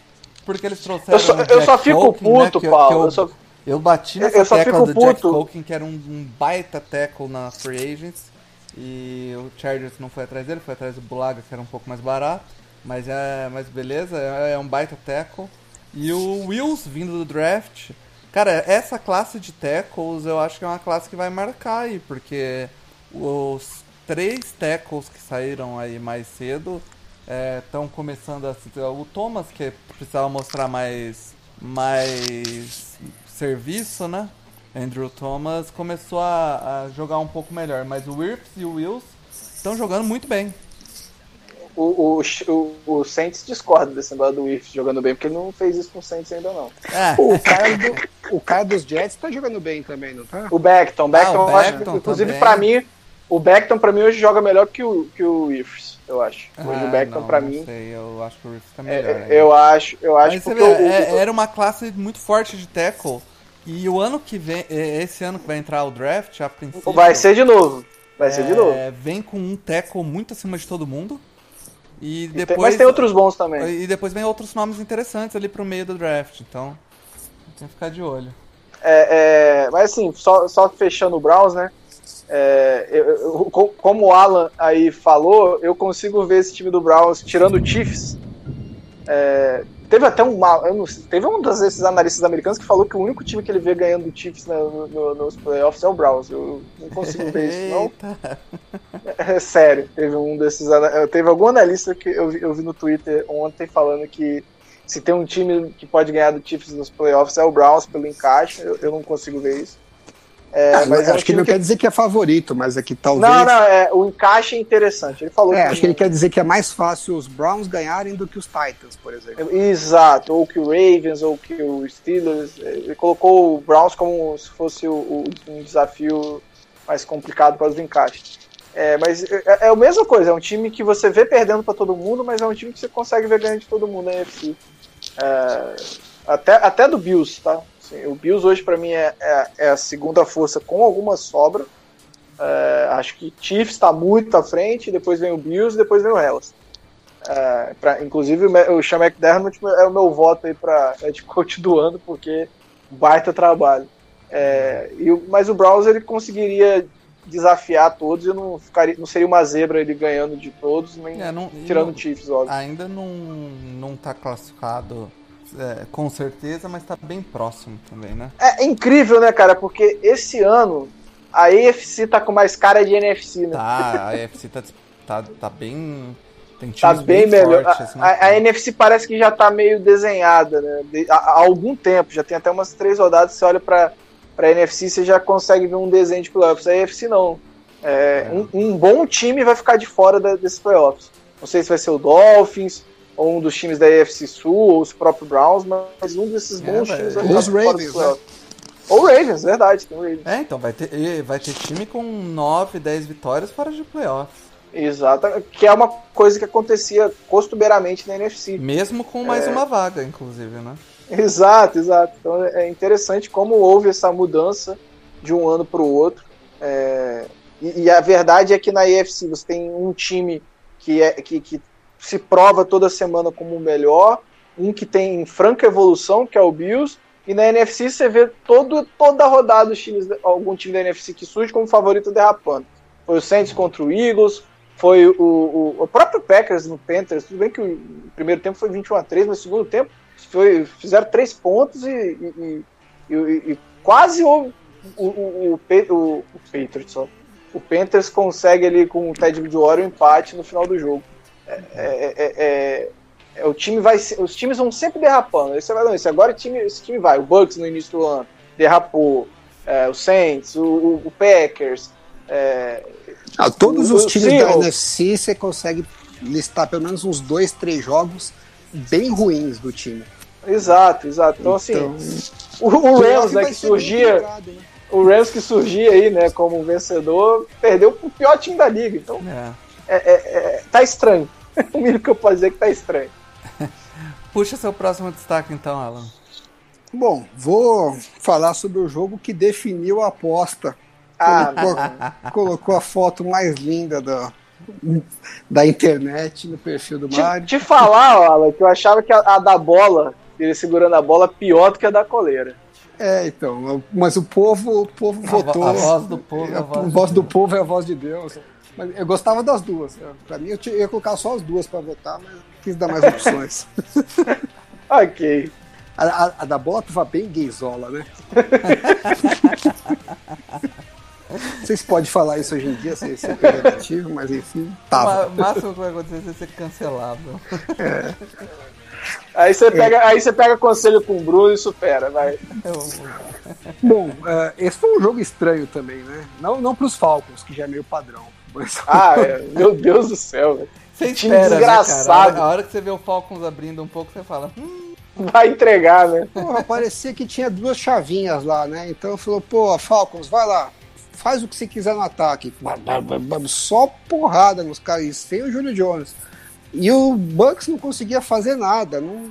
Porque eles trouxeram. Eu só, eu só fico Tolkien, puto, né, que, Paulo. Que eu, eu, só... eu, bati nessa eu tecla do puto. Jack Tolkien, que era um, um baita tackle na Free Agents. E o Chargers não foi atrás dele, foi atrás do Bulaga, que era um pouco mais barato. Mas, é, mas beleza, é, é um baita tackle. E o Wills vindo do draft. Cara, essa classe de tackles eu acho que é uma classe que vai marcar aí, porque os três tackles que saíram aí mais cedo estão é, começando a. O Thomas, que precisava mostrar mais, mais serviço, né? Andrew Thomas começou a, a jogar um pouco melhor, mas o Wirfs e o Wills estão jogando muito bem. O, o, o, o Saints discorda desse negócio do Wirfs jogando bem, porque ele não fez isso com o Saints ainda não. É. O, cara do, o cara dos Jets tá jogando bem também, não tá? O Beckton, Beckton, ah, o Beckton acho, inclusive para mim, o Beckton para mim hoje joga melhor que o, que o Wirfs, eu acho. Hoje ah, o Beckton para mim. Sei, eu acho que o Wirfs tá melhor. É, eu acho, eu acho Mas porque vê, o, é, era uma classe muito forte de tackle e o ano que vem, é, esse ano que vai entrar o draft, a princípio. Vai ser de novo. Vai é, ser de novo. Vem com um tackle muito acima de todo mundo. E depois, mas tem outros bons também. E depois vem outros nomes interessantes ali pro meio do draft. Então, tem que ficar de olho. É, é, mas assim, só, só fechando o Browns, né? É, eu, eu, como o Alan aí falou, eu consigo ver esse time do Browns tirando o Chiefs. É, Teve até um. Não, teve um desses analistas americanos que falou que o único time que ele vê ganhando o Chiefs no, no, nos playoffs é o Browns. Eu não consigo ver isso, não. É, sério, teve um desses. Teve algum analista que eu vi, eu vi no Twitter ontem falando que se tem um time que pode ganhar do Chiefs nos playoffs é o Browns pelo encaixe. Eu, eu não consigo ver isso. É, ah, mas acho que ele não que... quer dizer que é favorito, mas é que talvez. Não, não, é, o encaixe é interessante. Ele falou é, que acho que ele quer dizer que é mais fácil os Browns ganharem do que os Titans, por exemplo. Exato, ou que o Ravens, ou que o Steelers. Ele colocou o Browns como se fosse o, o um desafio mais complicado para os encaixes. É, mas é, é, a mesma coisa, é um time que você vê perdendo para todo mundo, mas é um time que você consegue ver ganhando de todo mundo na NFC. É, até, até do Bills, tá? Assim, o Bills hoje para mim é, é, é, a segunda força com alguma sobra. É, acho que Chiefs está muito à frente, depois vem o Bills, depois vem o Hellas. É, pra, inclusive o Sean McDermott é o meu voto aí para head coach do ano, porque baita trabalho. É, e, mas o Browns ele conseguiria desafiar todos e não, ficaria, não seria uma zebra ele ganhando de todos, nem é, não, tirando o Chiefs, óbvio. Ainda não, não tá classificado é, com certeza, mas tá bem próximo também, né? É incrível, né, cara? Porque esse ano a AFC tá com mais cara de NFC, né? Tá, a AFC tá, tá, tá bem. Tem tá bem, bem melhor. Fortes, assim, a, a, a, NFC parece que já tá meio desenhada, né? De, há, há, algum tempo, já tem até umas três rodadas. Você olha pra, pra NFC, você já consegue ver um desenho de playoffs. A AFC não. É, é. Um, um, bom time vai ficar de fora da, desses playoffs. Não sei se vai ser o Dolphins, ou um dos times da AFC Sul, ou os próprios Browns, mas um desses bons é, times fora dos playoffs. Né? Ou Ravens, verdade, tem o Ravens. É, então vai ter, vai ter time com 9, 10 vitórias fora de playoffs. Exato, que é uma coisa que acontecia costumeiramente na NFC. Mesmo com mais é... uma vaga, inclusive, né? Exato, exato. Então é interessante como houve essa mudança de um ano para o outro. É... E, e, a verdade é que na EFC você tem um time que, é, que, que se prova toda semana como o melhor, um que tem franca evolução, que é o Bills, e na NFC você vê todo, toda a rodada times, algum time da NFC que surge como favorito derrapando. Foi o Saints contra o Eagles, foi o, o, o próprio Packers no Panthers. Tudo bem que o primeiro tempo foi 21 a 3, mas o segundo tempo foi, fizeram três pontos e, e, e, e quase o, o, o, o, o Patriots, só o Panthers consegue ali com o Ted Bridgewater o empate no final do jogo. É, é, é, é, o time vai, os times vão sempre derrapando. Esse, não, esse agora o time, esse time vai. O Bucks no início do ano derrapou. É, o Saints, o, o Packers. É, ah, todos o, os times da NFC você consegue listar pelo menos uns dois, três jogos bem ruins do time. Exato, exato. Então, assim, então, o, o Rams, né, que surgia. né? o Rams que surgia aí, né, como vencedor, perdeu pro pior time da liga. Então, é. É, é, é tá estranho. o mínimo que eu posso dizer é que tá estranho. Puxa seu próximo destaque então, Alan. Bom, vou falar sobre o jogo que definiu a aposta. Ah, colocou, colocou a foto mais linda da, da internet no perfil do Mário. Te, te falar, Alan, que eu achava que a, a da bola, ele segurando a bola, pior do que a da coleira. É, então, mas o povo, o povo a votou. A voz do povo, é a, voz, a voz do povo é a voz de Deus. Mas eu gostava das duas. Para mim, eu ia colocar só as duas para votar, mas quis dar mais opções. ok. A, a, a, da bola tava bem gaysola, né? Não sei se pode falar isso hoje em dia, se, se é pejorativo, mas enfim, tava. O máximo que vai acontecer é ser cancelado. É. Aí você pega, é. aí você pega conselho com o Bruno e supera, vai. Bom, uh, esse foi um jogo estranho também, né? Não, não pros Falcons, que já é meio padrão. Mas... Ah, é. meu Deus do céu, velho. Você time espera, desgraçado. Né, a hora que você vê o Falcons abrindo um pouco, você fala. Hum. Vai entregar, né? Porra, parecia que tinha duas chavinhas lá, né? Então falou, pô, Falcons, vai lá, faz o que você quiser no ataque. Só porrada nos caras, sem o Júlio Jones. E o Bucks não conseguia fazer nada, não,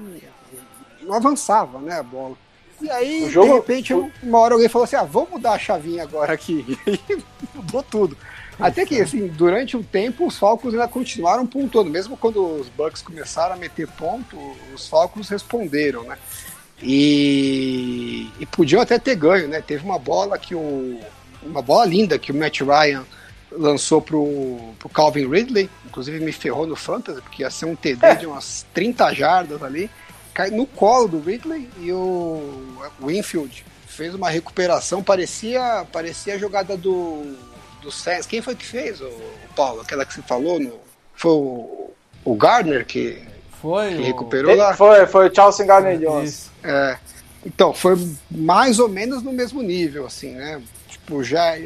não avançava né, a bola. E aí, jogo, de repente, uma hora alguém falou assim: ah, vamos mudar a chavinha agora aqui. E mudou tudo. Até que, assim, durante um tempo, os Falcons ainda continuaram pontuando. Mesmo quando os Bucks começaram a meter ponto, os Falcons responderam, né? E, e podiam até ter ganho, né? Teve uma bola que o. Uma bola linda que o Matt Ryan lançou pro, pro Calvin Ridley, inclusive me ferrou no Fantasy, porque ia ser um TD é. de umas 30 jardas ali, cai no colo do Ridley e o Winfield fez uma recuperação, parecia, parecia a jogada do, do Sainz. Quem foi que fez, o, Paulo? Aquela que você falou? No, foi o, o Gardner que, foi que recuperou lá? Foi, foi o Chelsea Gardner Jones. É, então, foi mais ou menos no mesmo nível, assim, né? Tipo, já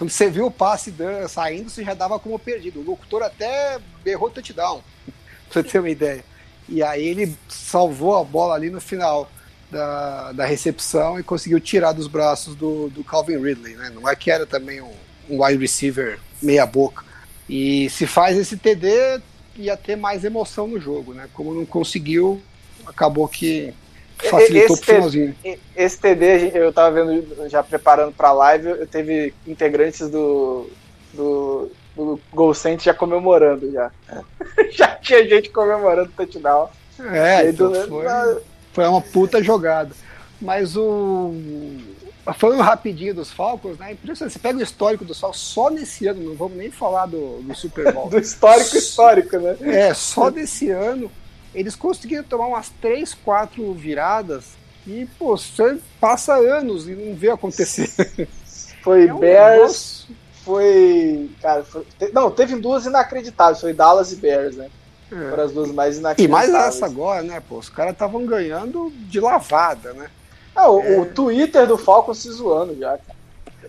quando você viu o passe saindo, você já dava como perdido. O locutor até berrou touchdown, pra você ter uma ideia. E aí ele salvou a bola ali no final da, da recepção e conseguiu tirar dos braços do, do Calvin Ridley. Né? Não é que era também um, um wide receiver meia boca. E se faz esse TD, ia ter mais emoção no jogo, né? Como não conseguiu, acabou que facilitou esse, pro finalzinho. Esse TD, eu tava vendo, já preparando pra live, eu teve integrantes do, do, do Gol já comemorando já. É. já tinha gente comemorando o touchdown. É, então do... foi, foi uma puta jogada. Mas o. Falando rapidinho dos Falcons, né? Impressionante. Você pega o histórico dos Falcons só nesse ano, não vamos nem falar do, do Super Bowl. do histórico histórico, né? É, só desse ano eles conseguiram tomar umas três, quatro viradas e, pô, você passa anos e não vê acontecer. foi é um Bears, negócio. foi. Cara, foi, não, teve duas inacreditáveis, foi Dallas e Bears, né? É. Foram as duas mais inacreditáveis. E mais essa agora, né, pô? Os caras estavam ganhando de lavada, né? Ah, o, é... o Twitter do Falcon se zoando já, cara.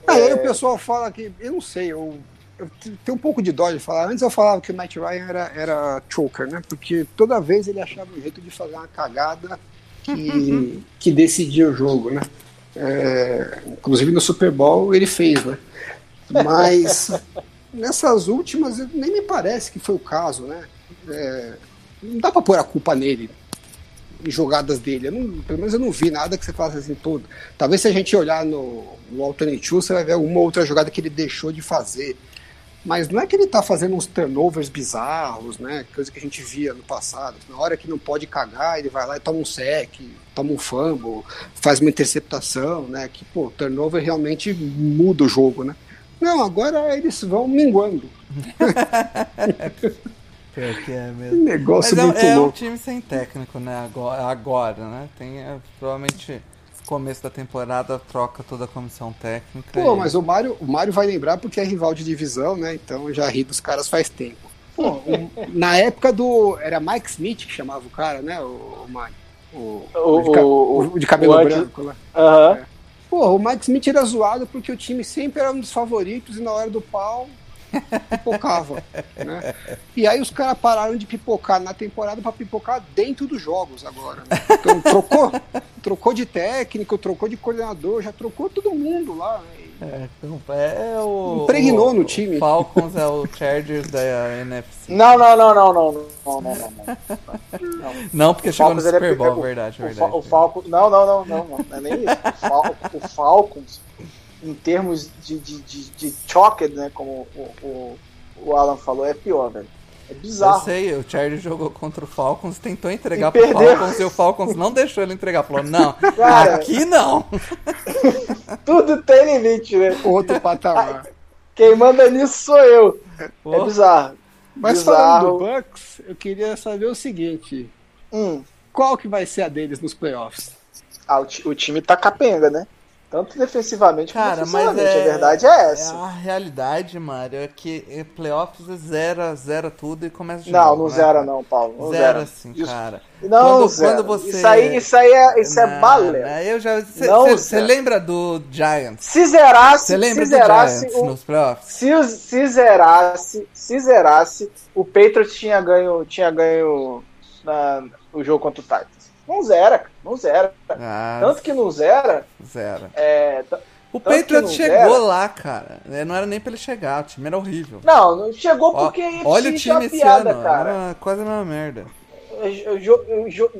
Ah, é... Aí o pessoal fala que, eu não sei, eu, eu tenho um pouco de dó de falar. Antes eu falava que o Matt Ryan era, era choker, né? Porque toda vez ele achava um jeito de fazer uma cagada que, que decidia o jogo, né? É, inclusive no Super Bowl ele fez, né? Mas nessas últimas nem me parece que foi o caso, né? É, não dá para pôr a culpa nele jogadas dele. Não, pelo menos eu não vi nada que você faça assim todo. Talvez se a gente olhar no, no Alternate você vai ver alguma outra jogada que ele deixou de fazer. Mas não é que ele tá fazendo uns turnovers bizarros, né? Coisa que a gente via no passado. Na hora que não pode cagar, ele vai lá e toma um sec, toma um fumble, faz uma interceptação, né? Que, pô, turnover realmente muda o jogo, né? Não, agora eles vão minguando. Pior que é mesmo. negócio Mas é, muito é louco. um time sem técnico, né? Agora, agora né? Tem é, provavelmente começo da temporada troca toda a comissão técnica. Pô, e... mas o Mário, o Mário vai lembrar porque é rival de divisão, né? Então eu já ri dos caras faz tempo. Pô, na época do. Era Mike Smith que chamava o cara, né? O, o Mário. O, o, o, de, o, o de cabelo branco lá. Aham. É. Pô, o Mike Smith era zoado porque o time sempre era um dos favoritos e na hora do pau pipocava. né? E aí os caras pararam de pipocar na temporada para pipocar dentro dos jogos agora. Né? Então trocou, trocou de técnico, trocou de coordenador, já trocou todo mundo lá. Né? É, então, é o. Impregnou o, no time. Falcons é o Chargers da NFC. Não, não, não, não, não. Não, não, não. Não, não porque chegou no é Super Bowl, é, verdade, o, verdade. O, Falcons. Não, não, não, não, não. Não é nem isso. O, Fal, o Falcons em termos de, de, de, de choked, né? Como o, o, o, Alan falou, é pior, velho. É bizarro. Eu sei, o Charlie jogou contra o Falcons, tentou entregar e pro perdeu. Falcons e o Falcons não deixou ele entregar. Falou, não, Cara, aqui não. tudo tem limite, né? Outro patamar. Quem manda nisso sou eu. É bizarro. Mas bizarro. falando do Bucks, eu queria saber o seguinte. Hum. Qual que vai ser a deles nos playoffs? Ah, o, o time tá capenga, né? Tanto defensivamente Cara, como ofensivamente. Mas é, a verdade é essa. É a realidade, Mário, é que playoffs é zera, zera tudo e começa de Não, novo, não né? zera não, Paulo. Não zera, zera sim, isso. cara. Não, quando, zera. quando você... Isso aí, isso aí é, isso é balé. Eu já... Você lembra do Giants? Se zerasse... Você lembra se do zerasse Giants o, nos playoffs? Se, se zerasse, se zerasse, o Patriots tinha ganho, tinha ganho na, o jogo contra o Titans. Não zera, não zera. Ah, Tanto que não zera. Zera. É, o Patriots chegou era. lá, cara. É, não era nem pra ele chegar, o time era horrível. Não, não chegou porque Ó, Olha o time esse piada, ano, cara. Era quase a mesma merda.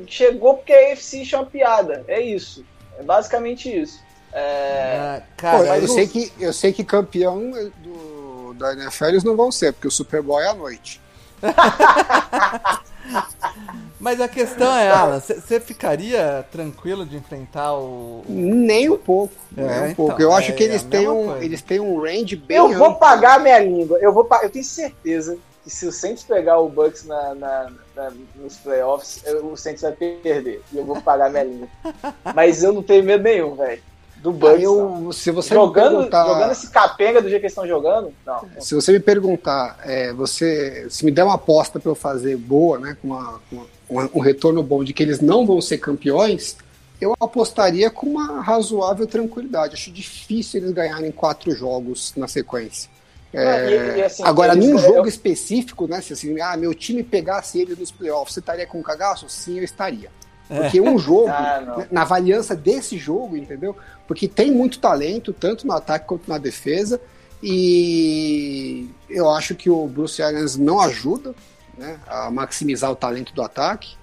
Chegou porque a UFC é uma piada. É isso. É basicamente isso. É... Ah, cara, Pô, eu, sei que, eu sei que campeão do, da NFL eles não vão ser, porque o Super Bowl é à noite. Mas a questão é, Alan, você ficaria tranquilo de enfrentar o. Nem um pouco. É, nem um então, pouco. Eu é, acho que eles, é têm um, eles têm um range bem. Eu vou pagar minha língua. Eu, vou, eu tenho certeza que se o Saints pegar o Bucks na, na, na, nos playoffs, eu, o Saints vai perder. E eu vou pagar minha língua. Mas eu não tenho medo nenhum, velho do Bucks. Eu, se você jogando, jogando esse capenga do jeito que eles estão jogando, não. Se você me perguntar, é, você se me der uma aposta para eu fazer boa, né, com, uma, com uma, um retorno bom de que eles não vão ser campeões, eu apostaria com uma razoável tranquilidade. Acho difícil eles ganharem quatro jogos na sequência. É, e, e assim, agora, num jogo eu... específico, né? Se assim, ah, meu time pegasse eles nos playoffs, você estaria com um cagaço? Sim, eu estaria. Porque um jogo, ah, na avaliança desse jogo, entendeu? Porque tem muito talento, tanto no ataque quanto na defesa, e eu acho que o Bruce Arians não ajuda né, a maximizar o talento do ataque,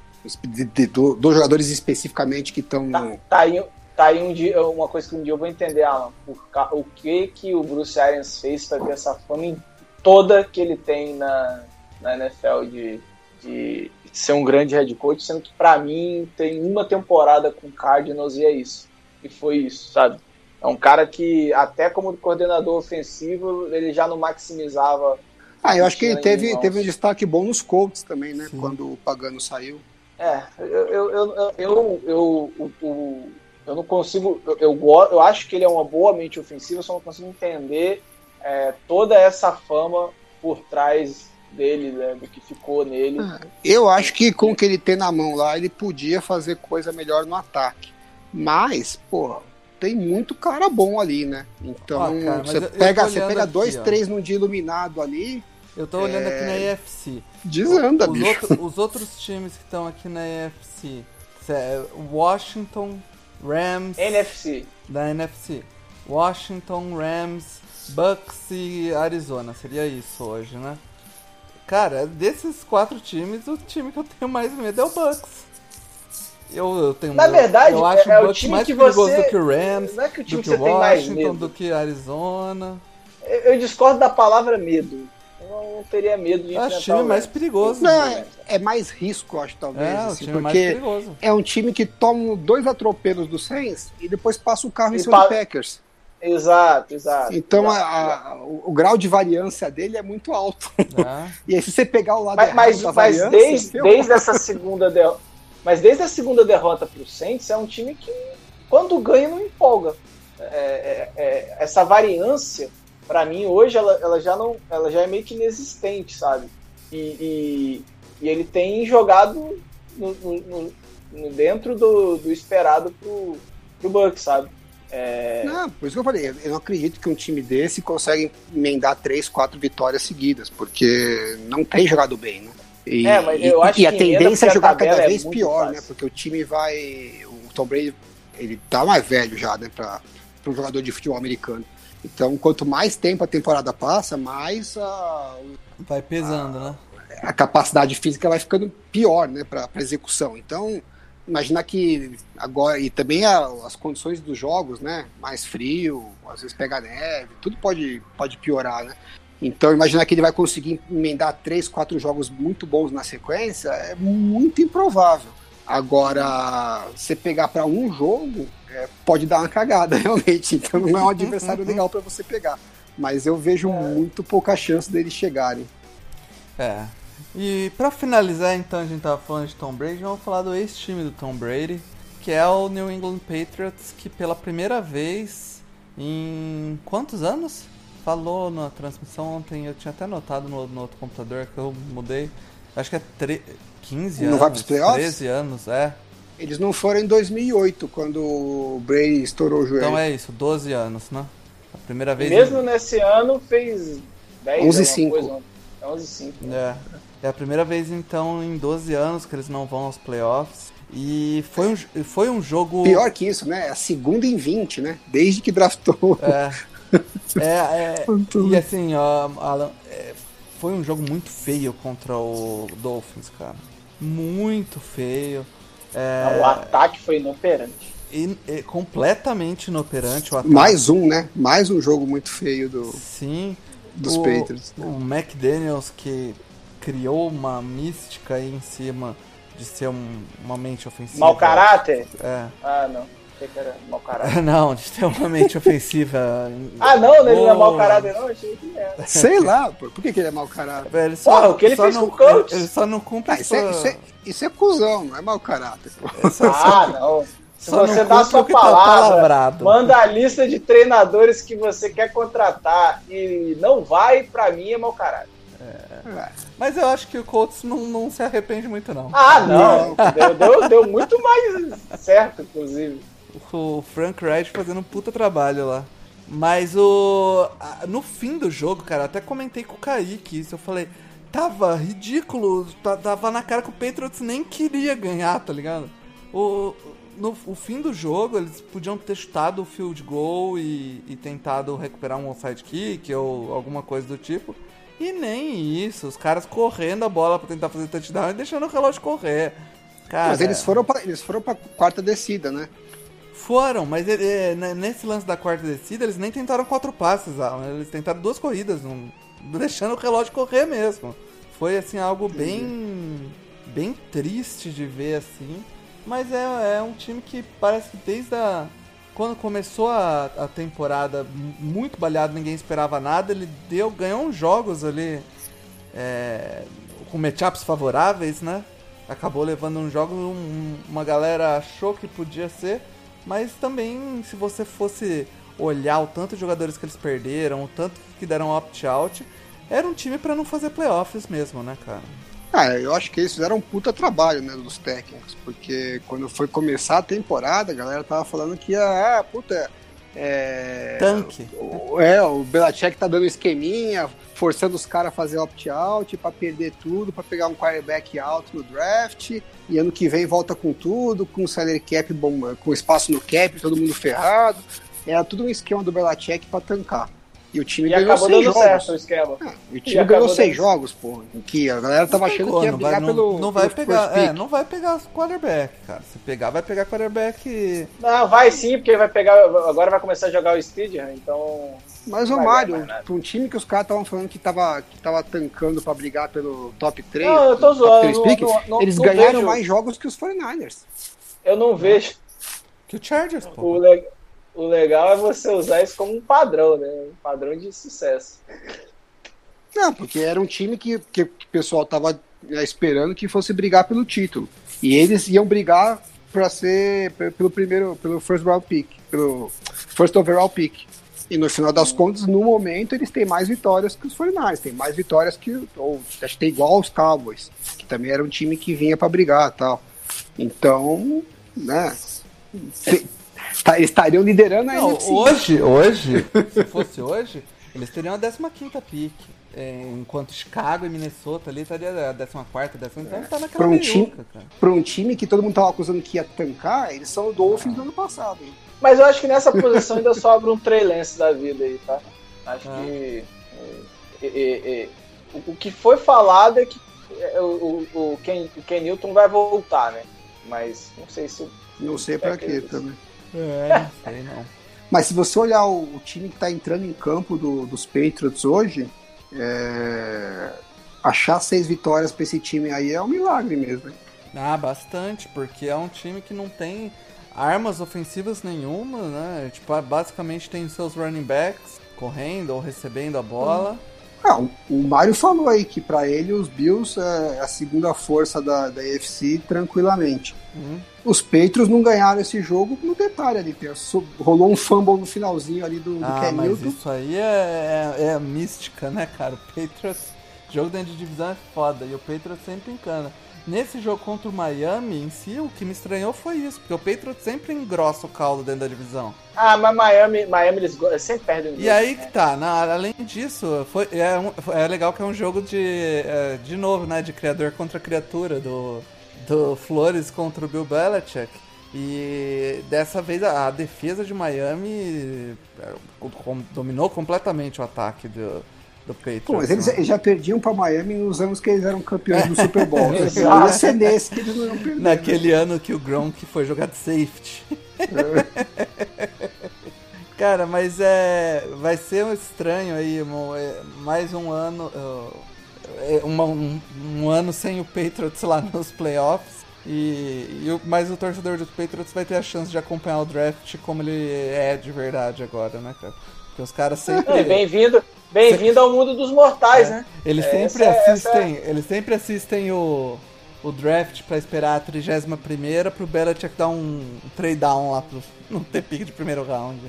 de, de, do, dos jogadores especificamente que estão. Tá, tá, aí, tá aí um dia, uma coisa que um dia eu vou entender, Alan, o, o que, que o Bruce Arians fez para ter essa fama toda que ele tem na, na NFL de, de ser um grande head coach, sendo que para mim tem uma temporada com Cardinals e é isso. E foi isso, sabe? É um cara que até como coordenador ofensivo ele já não maximizava. Ah, eu acho que ele teve, teve um destaque bom nos Colts também, né? Sim. Quando o Pagano saiu. É, eu, eu, eu, eu, eu, Eu não consigo. Eu, eu, eu acho que ele é uma boa mente ofensiva, só não consigo entender é, toda essa fama por trás dele, né, do que ficou nele. Ah, eu acho que com o que ele tem na mão lá, ele podia fazer coisa melhor no ataque. Mas, pô, tem muito cara bom ali, né? Então, ah, cara, você, pega, você pega aqui, dois, ó. três num dia iluminado ali. Eu tô olhando é... aqui na EFC. Desanda, os, bicho. Outro, os outros times que estão aqui na EFC. É Washington, Rams. NFC. Da NFC. Washington, Rams, Bucks e Arizona. Seria isso hoje, né? Cara, desses quatro times, o time que eu tenho mais medo é o Bucks. Eu, eu tenho Na verdade, eu acho é, o Bucks mais perigoso você... do que o Rams, não é que o time do que, que Washington, do que Arizona. Eu, eu discordo da palavra medo não teria medo de enfrentar o time mais perigoso. Não, é, é, mais risco, acho, talvez. É, assim, porque é um time que toma dois atropelos do Saints e depois passa o carro e em cima pa... do Packers. Exato, exato. Então exato, a, a, o, o, grau de variância dele é muito alto. É. e aí se você pegar o lado mas, mas, da mas desde, desde essa segunda derrota, mas desde a segunda derrota para o Saints é um time que quando ganha não empolga. É, é, é essa variância para mim hoje ela, ela já não ela já é meio que inexistente sabe e, e, e ele tem jogado no, no, no, dentro do, do esperado pro, pro Bucks sabe é... Não, por isso que eu falei, eu não acredito que um time desse consegue emendar três, quatro vitórias seguidas, porque não tem jogado bem, né? E, é, mas eu acho e, a tendência é jogar cada é vez é pior, fácil. né? Porque o time vai. O Tom Brady, ele tá mais velho já, né? Para um jogador de futebol americano. Então, quanto mais tempo a temporada passa, mais a, vai pesando, a, né? A capacidade física vai ficando pior, né, para execução. Então, imaginar que agora e também a, as condições dos jogos, né, mais frio, às vezes pega neve, tudo pode pode piorar, né? Então, imaginar que ele vai conseguir emendar três, quatro jogos muito bons na sequência é muito improvável. Agora, você pegar para um jogo, é, pode dar uma cagada, realmente. Então não é um adversário legal para você pegar. Mas eu vejo é. muito pouca chance deles chegarem. É. E para finalizar, então, a gente tava falando de Tom Brady, vamos falar do ex-time do Tom Brady, que é o New England Patriots, que pela primeira vez em quantos anos? Falou na transmissão ontem, eu tinha até notado no, no outro computador que eu mudei. Acho que é 15 anos. Não vai pros playoffs? 13 anos, é. Eles não foram em 2008, quando o Bray estourou o joelho. Então é isso, 12 anos, né? A primeira vez. Mesmo em... nesse ano fez 10 11 5. 11 5. É. É a primeira vez então em 12 anos que eles não vão aos playoffs. E foi um, foi um jogo. Pior que isso, né? É a segunda em 20, né? Desde que draftou. É. É, é e assim, ó, Alan, é, foi um jogo muito feio contra o Dolphins, cara. Muito feio. É... O ataque foi inoperante. In, é, completamente inoperante o ataque. Mais um, né? Mais um jogo muito feio do. Sim. Dos o, Patriots. Né? O McDaniels que criou uma mística aí em cima de ser um, uma mente ofensiva. Mau caráter? É. Ah, não. Mau caráter. não, de ter uma mente ofensiva. ah, não, ele não é mau caráter, não? Achei que era. Sei lá, por, por que, que ele é mau caráter? Ele só, Porra, o que ele fez não, com o coach? Ele só não cumpre ah, isso, é, isso, é, isso é cuzão, não é mau caráter. Só, ah, não. Se você dá sua tá palavra, tá manda a lista de treinadores que você quer contratar e não vai, pra mim é mau caráter. É. Mas eu acho que o Colts não, não se arrepende muito, não. Ah, não. Deu, deu, deu muito mais certo, inclusive o Frank Wright fazendo um puta trabalho lá. Mas o. No fim do jogo, cara, até comentei com o Kaique isso. Eu falei, tava ridículo, tava na cara que o Patriots nem queria ganhar, tá ligado? O, no o fim do jogo, eles podiam ter chutado o field goal e, e tentado recuperar um onside kick ou alguma coisa do tipo. E nem isso, os caras correndo a bola para tentar fazer touchdown e deixando o relógio correr. Cara, Mas eles foram pra, eles foram pra quarta descida, né? Foram, mas ele, é, nesse lance da quarta descida, eles nem tentaram quatro passes, Alan. Eles tentaram duas corridas, não, deixando o relógio correr mesmo. Foi assim algo bem bem triste de ver assim. Mas é, é um time que parece que desde a. Quando começou a, a temporada muito baleado, ninguém esperava nada, ele deu, ganhou uns jogos ali é, com matchups favoráveis, né? Acabou levando um jogo, um, uma galera achou que podia ser Mas também, se você fosse olhar o tanto de jogadores que eles perderam, o tanto que deram opt-out, era um time para não fazer playoffs mesmo, né, cara? Ah, eu acho que eles fizeram um puta trabalho, né, dos técnicos, porque quando foi começar a temporada, a galera tava falando que ia, ah, puta, é... Tanque. É, o Belichick tá dando esqueminha, forçando os caras a fazer opt-out para perder tudo, para pegar um quarterback alto no draft, e ano que vem volta com tudo, com salary cap bom, com espaço no cap, todo mundo ferrado. Era tudo um esquema do Belichick para tancar. E o time e ganhou acabou seis dando jogos. certo o esquema. Ah, e o time e ganhou seis dando... jogos, pô. Que a galera tava achando que ia brigar não, pelo. Não vai pelo pegar, é, não vai pegar quarterback, cara. Se pegar, vai pegar quarterback. Não, vai sim, porque vai pegar. Agora vai começar a jogar o Steed, então. Mas o Mário, pra um time que os caras estavam falando que tava, que tava tancando pra brigar pelo top 3, não, eu tô zoando, pick, não, não, eles ganharam vejo. mais jogos que os 49ers. Eu não vejo. Que o Chargers, pô. O, le o legal é você usar isso como um padrão, né? Um padrão de sucesso. Não, porque era um time que, que o pessoal tava né, esperando que fosse brigar pelo título. E eles iam brigar para ser pelo primeiro, pelo first round pick, pelo first overall pick. E no final das contas, no momento, eles têm mais vitórias que os 49 tem mais vitórias que, ou acho que tem igual aos Cowboys, que também era um time que vinha para brigar tal. Então, né, estariam liderando a Não, NFC. Hoje, hoje, se fosse hoje, eles teriam a 15 pick. É, enquanto Chicago e Minnesota ali estaria a 14, 10 então tá naquela pra um, time, cara. pra um time que todo mundo tava acusando que ia tancar, eles são o Dolphins ah. do ano passado. Hein? Mas eu acho que nessa posição ainda sobra um Trey Lance da vida aí, tá? Acho ah. que é, é, é, o que foi falado é que é, o, o, o, Ken, o Ken Newton vai voltar, né? Mas não sei se. Não sei pra quê também. É, não sei não. Mas se você olhar o, o time que está entrando em campo do, dos Patriots hoje, é... achar seis vitórias para esse time aí é um milagre mesmo. Hein? Ah, bastante, porque é um time que não tem armas ofensivas nenhuma, né? Tipo, basicamente tem seus running backs correndo ou recebendo a bola. Ah, o Mário falou aí que para ele os Bills é a segunda força da, da UFC tranquilamente. Uhum. Os Patriots não ganharam esse jogo no detalhe ali. Rolou um fumble no finalzinho ali do, do ah, Ken mas Isso aí é, é, é mística, né, cara? O Patriots, jogo dentro de divisão é foda e o Patriots sempre encana. Nesse jogo contra o Miami em si, o que me estranhou foi isso, porque o Patriots sempre engrossa o caldo dentro da divisão. Ah, mas Miami, Miami eles sempre perdem. E aí né? que tá, além disso, foi, é, um, é legal que é um jogo de, é, de novo, né, de criador contra criatura, do, do Flores contra o Bill Belichick. E dessa vez a, defesa de Miami é, dominou completamente o ataque do, do Patriots. Pô, mas eles né? já perdiam para Miami nos anos que eles eram campeões do Super Bowl. Né? Ia ser nesse que eles não iam perder. Naquele né? ano que o Gronk foi jogar de safety. É. Cara, mas é. Vai ser um estranho aí, é, mais um ano. É, uma, um, um, ano sem o Patriots lá nos playoffs. E, e, mas o torcedor do Patriots vai ter a chance de acompanhar o draft como ele é de verdade agora, né, cara? Porque os caras sempre. Bem-vindo bem-vindo ao mundo dos mortais, é. né? Eles sempre essa, assistem. Essa... Eles sempre assistem o, o draft pra esperar a 31 primeira pro Belichick dar um trade down lá pro não ter pique de primeiro round.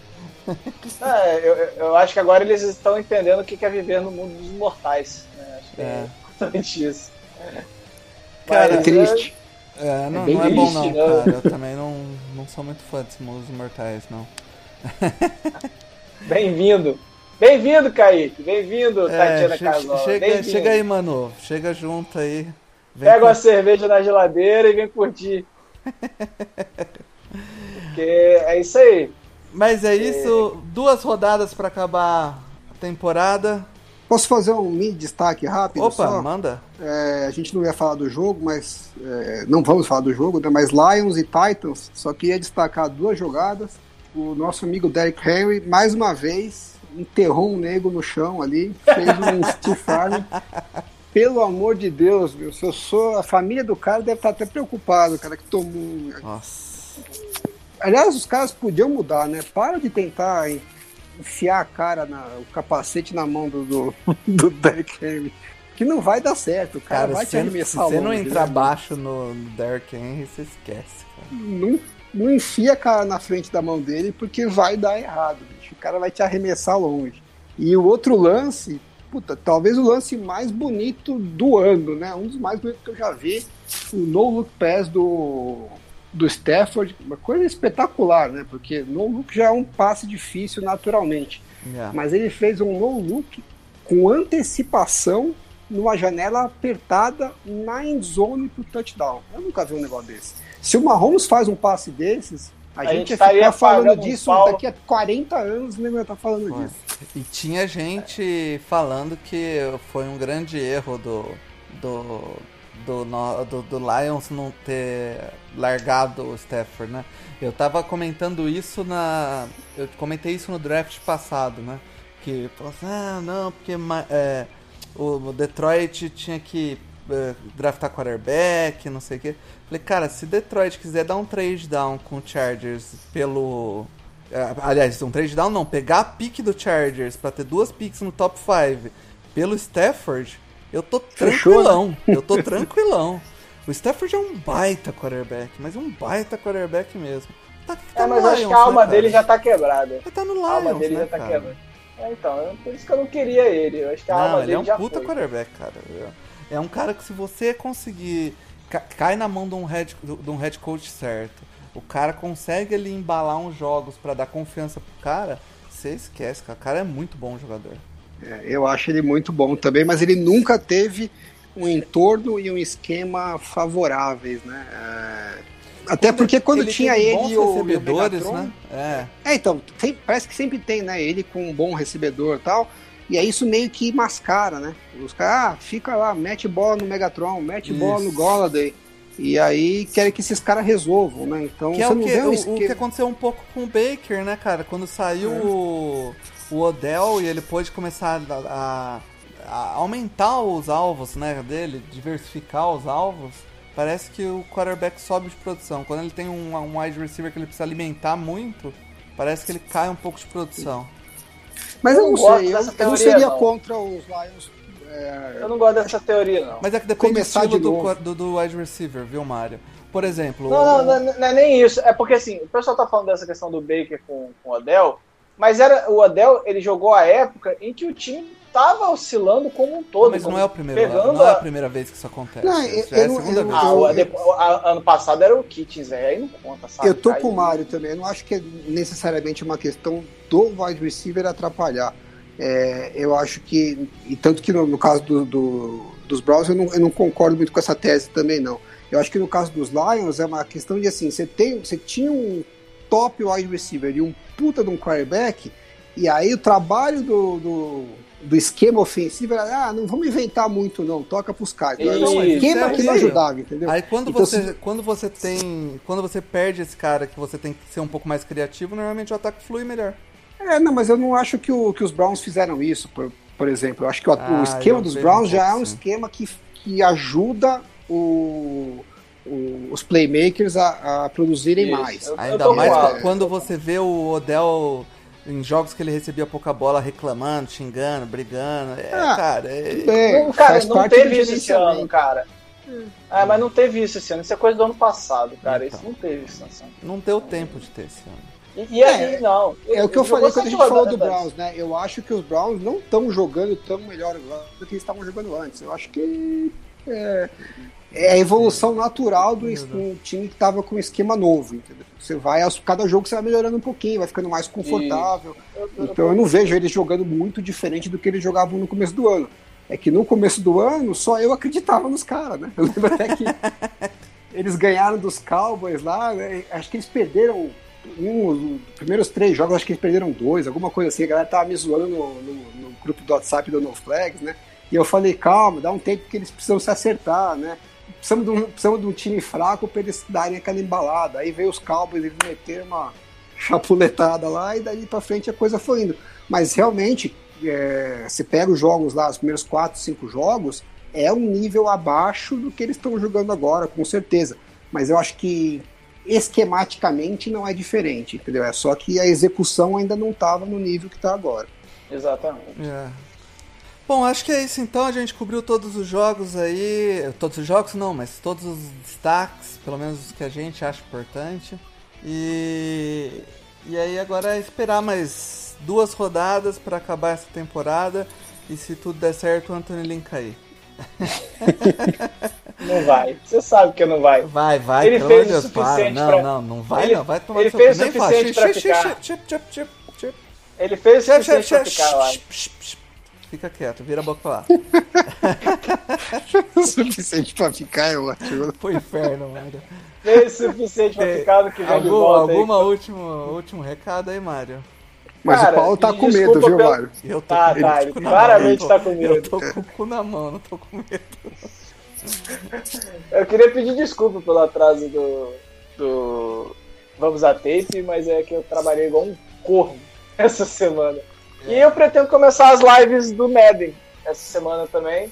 É, eu, eu acho que agora eles estão entendendo o que é viver no mundo dos mortais. É, é importante isso. Cara, é triste. É, não é, não é bom não, né? cara. Eu também não, não sou muito fã desse mundo dos mortais, não. Bem-vindo. Bem-vindo, Kaique. Bem-vindo, é, Tatiana che Casola. Chega, chega aí, mano. Chega junto aí. Vem Pega com... uma cerveja na geladeira e vem curtir. Porque é isso aí. Mas é isso. É... Duas rodadas para acabar a temporada. Posso fazer um mini destaque rápido? Opa, só? manda. É, a gente não ia falar do jogo, mas. É, não vamos falar do jogo, né? Mas Lions e Titans, só queria destacar duas jogadas. O nosso amigo Derek Henry, mais uma vez, enterrou um nego no chão ali, fez um stiff Pelo amor de Deus, meu, se eu sou. A família do cara deve estar até preocupado, cara, que tomou. Nossa. Aliás, os caras podiam mudar, né? Para de tentar enfiar a cara, na, o capacete na mão do, do, do Derek Henry. que não vai dar certo. O cara, cara vai te arremessar Se você não entrar né? baixo no, no Derrick Henry, você esquece. Cara. Não, não enfia a cara na frente da mão dele porque vai dar errado. Bicho. O cara vai te arremessar longe. E o outro lance, puta, talvez o lance mais bonito do ano, né? Um dos mais bonitos que eu já vi. O no look pass do, do Stafford, uma coisa espetacular, né? Porque no look já é um passe difícil naturalmente. Yeah. Mas ele fez um no look com antecipação numa janela apertada na end zone pro touchdown. Eu nunca vi um negócio desse. Se o Mahomes faz um passe desses, a, a gente, gente ia ficar falando disso um daqui a 40 anos, nem vai estar falando disso. E tinha gente falando que foi um grande erro do, do, do, do, do Lions não ter largado o Stafford, né? Eu tava comentando isso na. Eu comentei isso no draft passado, né? Que falou assim, ah, não, porque é, o Detroit tinha que é, draftar quarterback, não sei o quê. Falei, cara, se Detroit quiser dar um trade down com o Chargers pelo. É, aliás, um trade down não, pegar a pique do Chargers para ter duas picks no top 5 pelo Stafford, eu tô tranquilão. Fechou, né? Eu tô tranquilão. O Stafford é um baita quarterback, mas é um baita quarterback mesmo. Tá, tá é, mas Lions, acho que a alma né, dele já tá quebrada. Ele tá no Lions, a alma dele né, já tá cara? quebrada. É, então, por isso que eu não queria ele. Eu acho que a não, alma ele dele é um já puta foi. quarterback, cara. É um cara que se você conseguir. Cai na mão de um head, de um head coach certo. O cara consegue ali embalar uns jogos para dar confiança pro cara. Você esquece, cara. O cara é muito bom jogador. É, eu acho ele muito bom também, mas ele nunca teve um entorno e um esquema favoráveis, né? É... Até porque quando ele tinha ele o recebedores, o né? É. é, então, tem, parece que sempre tem, né? Ele com um bom recebedor e tal. E aí isso meio que mascara, né? Os caras, ah, fica lá, mete bola no Megatron, mete isso. bola no Golladay. E aí querem que esses caras resolvam, né? Então que é o que, o, o, que aconteceu um pouco com o Baker, né, cara? Quando saiu é. o, o Odell e ele pôde começar a, a, a, aumentar os alvos né, dele, diversificar os alvos, parece que o quarterback sobe de produção. Quando ele tem um, um wide receiver que ele precisa alimentar muito, parece que ele cai um pouco de produção. Mas eu, eu não sei, eu, eu, não seria não. contra os Lions. É... Eu não gosto dessa teoria, não. Mas é que depende Começar do estilo do, do, do, wide receiver, viu, Mário? Por exemplo. Não, o... não, não, não, é nem isso. É porque assim, o pessoal tá falando dessa questão do Baker com, com o Odell. Mas era o Odell, ele jogou a época em que o time estava oscilando como um todo. Mas não é, o primeiro, não é a primeira vez que isso acontece. Não, eu, é a segunda eu, vez. Ah, eu, depois, a, ano passado era o Kittens, aí não conta, sabe? Eu tô com o Mário também. Eu não acho que é necessariamente uma questão do wide receiver atrapalhar. É, eu acho que, e tanto que no, no caso do, do, dos Browns, eu não, eu não concordo muito com essa tese também, não. Eu acho que no caso dos Lions é uma questão de assim, você, tem, você tinha um top wide receiver e um puta de um quarterback, e aí o trabalho do, do, do esquema ofensivo era, ah, não vamos inventar muito não, toca pros caras. Então, esquema é, que não ajudava, entendeu? Aí quando, então, você, se... quando você tem, quando você perde esse cara que você tem que ser um pouco mais criativo, normalmente o ataque flui melhor. É, não, mas eu não acho que, o, que os Browns fizeram isso, por, por exemplo. Eu acho que o, ah, o esquema dos Browns já é um esquema que, que ajuda o, o, os playmakers a, a produzirem Isso. mais. Eu, Ainda eu mais quando você vê o Odell em jogos que ele recebia pouca bola reclamando, xingando, brigando. É, ah, cara, é... Bem, não, cara, não teve isso esse ano, cara. É, mas não teve isso esse ano. Isso é coisa do ano passado, cara. Então, isso não teve isso Não deu tempo de ter esse ano. E, e aí, é, não. É o que eu falei quando a gente falou do Browns, né? Eu acho que os Browns não estão jogando tão melhor do que eles estavam jogando antes. Eu acho que é, é a evolução natural do um time que estava com um esquema novo, entendeu? Você vai, cada jogo você vai melhorando um pouquinho, vai ficando mais confortável. Então eu não vejo eles jogando muito diferente do que eles jogavam no começo do ano. É que no começo do ano só eu acreditava nos caras, né? Eu lembro até que eles ganharam dos Cowboys lá, né? acho que eles perderam um, os primeiros três jogos, acho que eles perderam dois, alguma coisa assim. A galera tava me zoando no, no, no grupo do WhatsApp do No Flags, né? E eu falei, calma, dá um tempo que eles precisam se acertar, né? Precisamos de um, precisamos de um time fraco para eles darem aquela embalada. Aí veio os Cowboys, eles meteram uma chapuletada lá e daí para frente a coisa foi indo. Mas realmente, é, você pega os jogos lá, os primeiros quatro, cinco jogos, é um nível abaixo do que eles estão jogando agora, com certeza. Mas eu acho que esquematicamente não é diferente, entendeu? É só que a execução ainda não estava no nível que está agora. Exatamente. É. Bom, acho que é isso então. A gente cobriu todos os jogos aí. Todos os jogos não, mas todos os destaques, pelo menos os que a gente acha importante. E, e aí agora é esperar mais duas rodadas para acabar essa temporada. E se tudo der certo, o Anthony Lynn cair. Não vai. Você sabe que não vai. Vai, vai. Ele fez Deus, o suficiente para. Não, não, não vai, ele, não. Vai tomar Ele fez o suficiente para ficar. Ele fez o suficiente para ficar lá. Fica quieto, vira a boca pra lá. o suficiente pra ficar é ótimo. Foi inferno, Mário. O suficiente pra ficar no que vem algum, de volta Alguma aí. último, último recado aí, Mário? Mas Cara, o Paulo tá com medo, viu, pelo... Mário? Eu tô tá, com tá, ele claramente tá com medo. Eu tô com o cu na mão, não tô com medo. Eu queria pedir desculpa pelo atraso do, do Vamos a Tape, mas é que eu trabalhei igual um corno essa semana. E eu pretendo começar as lives do Madden essa semana também.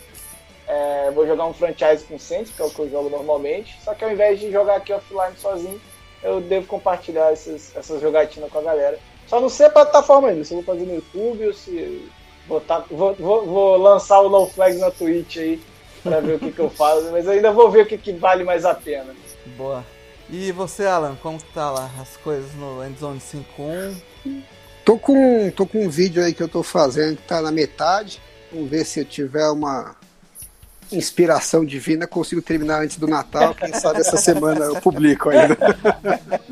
É, vou jogar um franchise com Saints, que é o que eu jogo normalmente. Só que ao invés de jogar aqui offline sozinho, eu devo compartilhar essas, essas jogatinas com a galera. Só não sei a plataforma ainda, se eu vou fazer no YouTube ou se botar, vou, vou, vou lançar o No Flag na Twitch aí pra ver o que, que eu faço, mas ainda vou ver o que, que vale mais a pena. Boa. E você, Alan, como tá lá as coisas no Endzone 5.1? Tô com, tô com um vídeo aí que eu tô fazendo que tá na metade. Vamos ver se eu tiver uma inspiração divina, consigo terminar antes do Natal. Quem sabe essa semana eu publico ainda.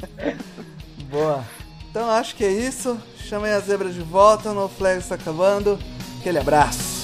Boa. Então acho que é isso. Chamei a zebra de volta, no flag está acabando. Aquele abraço.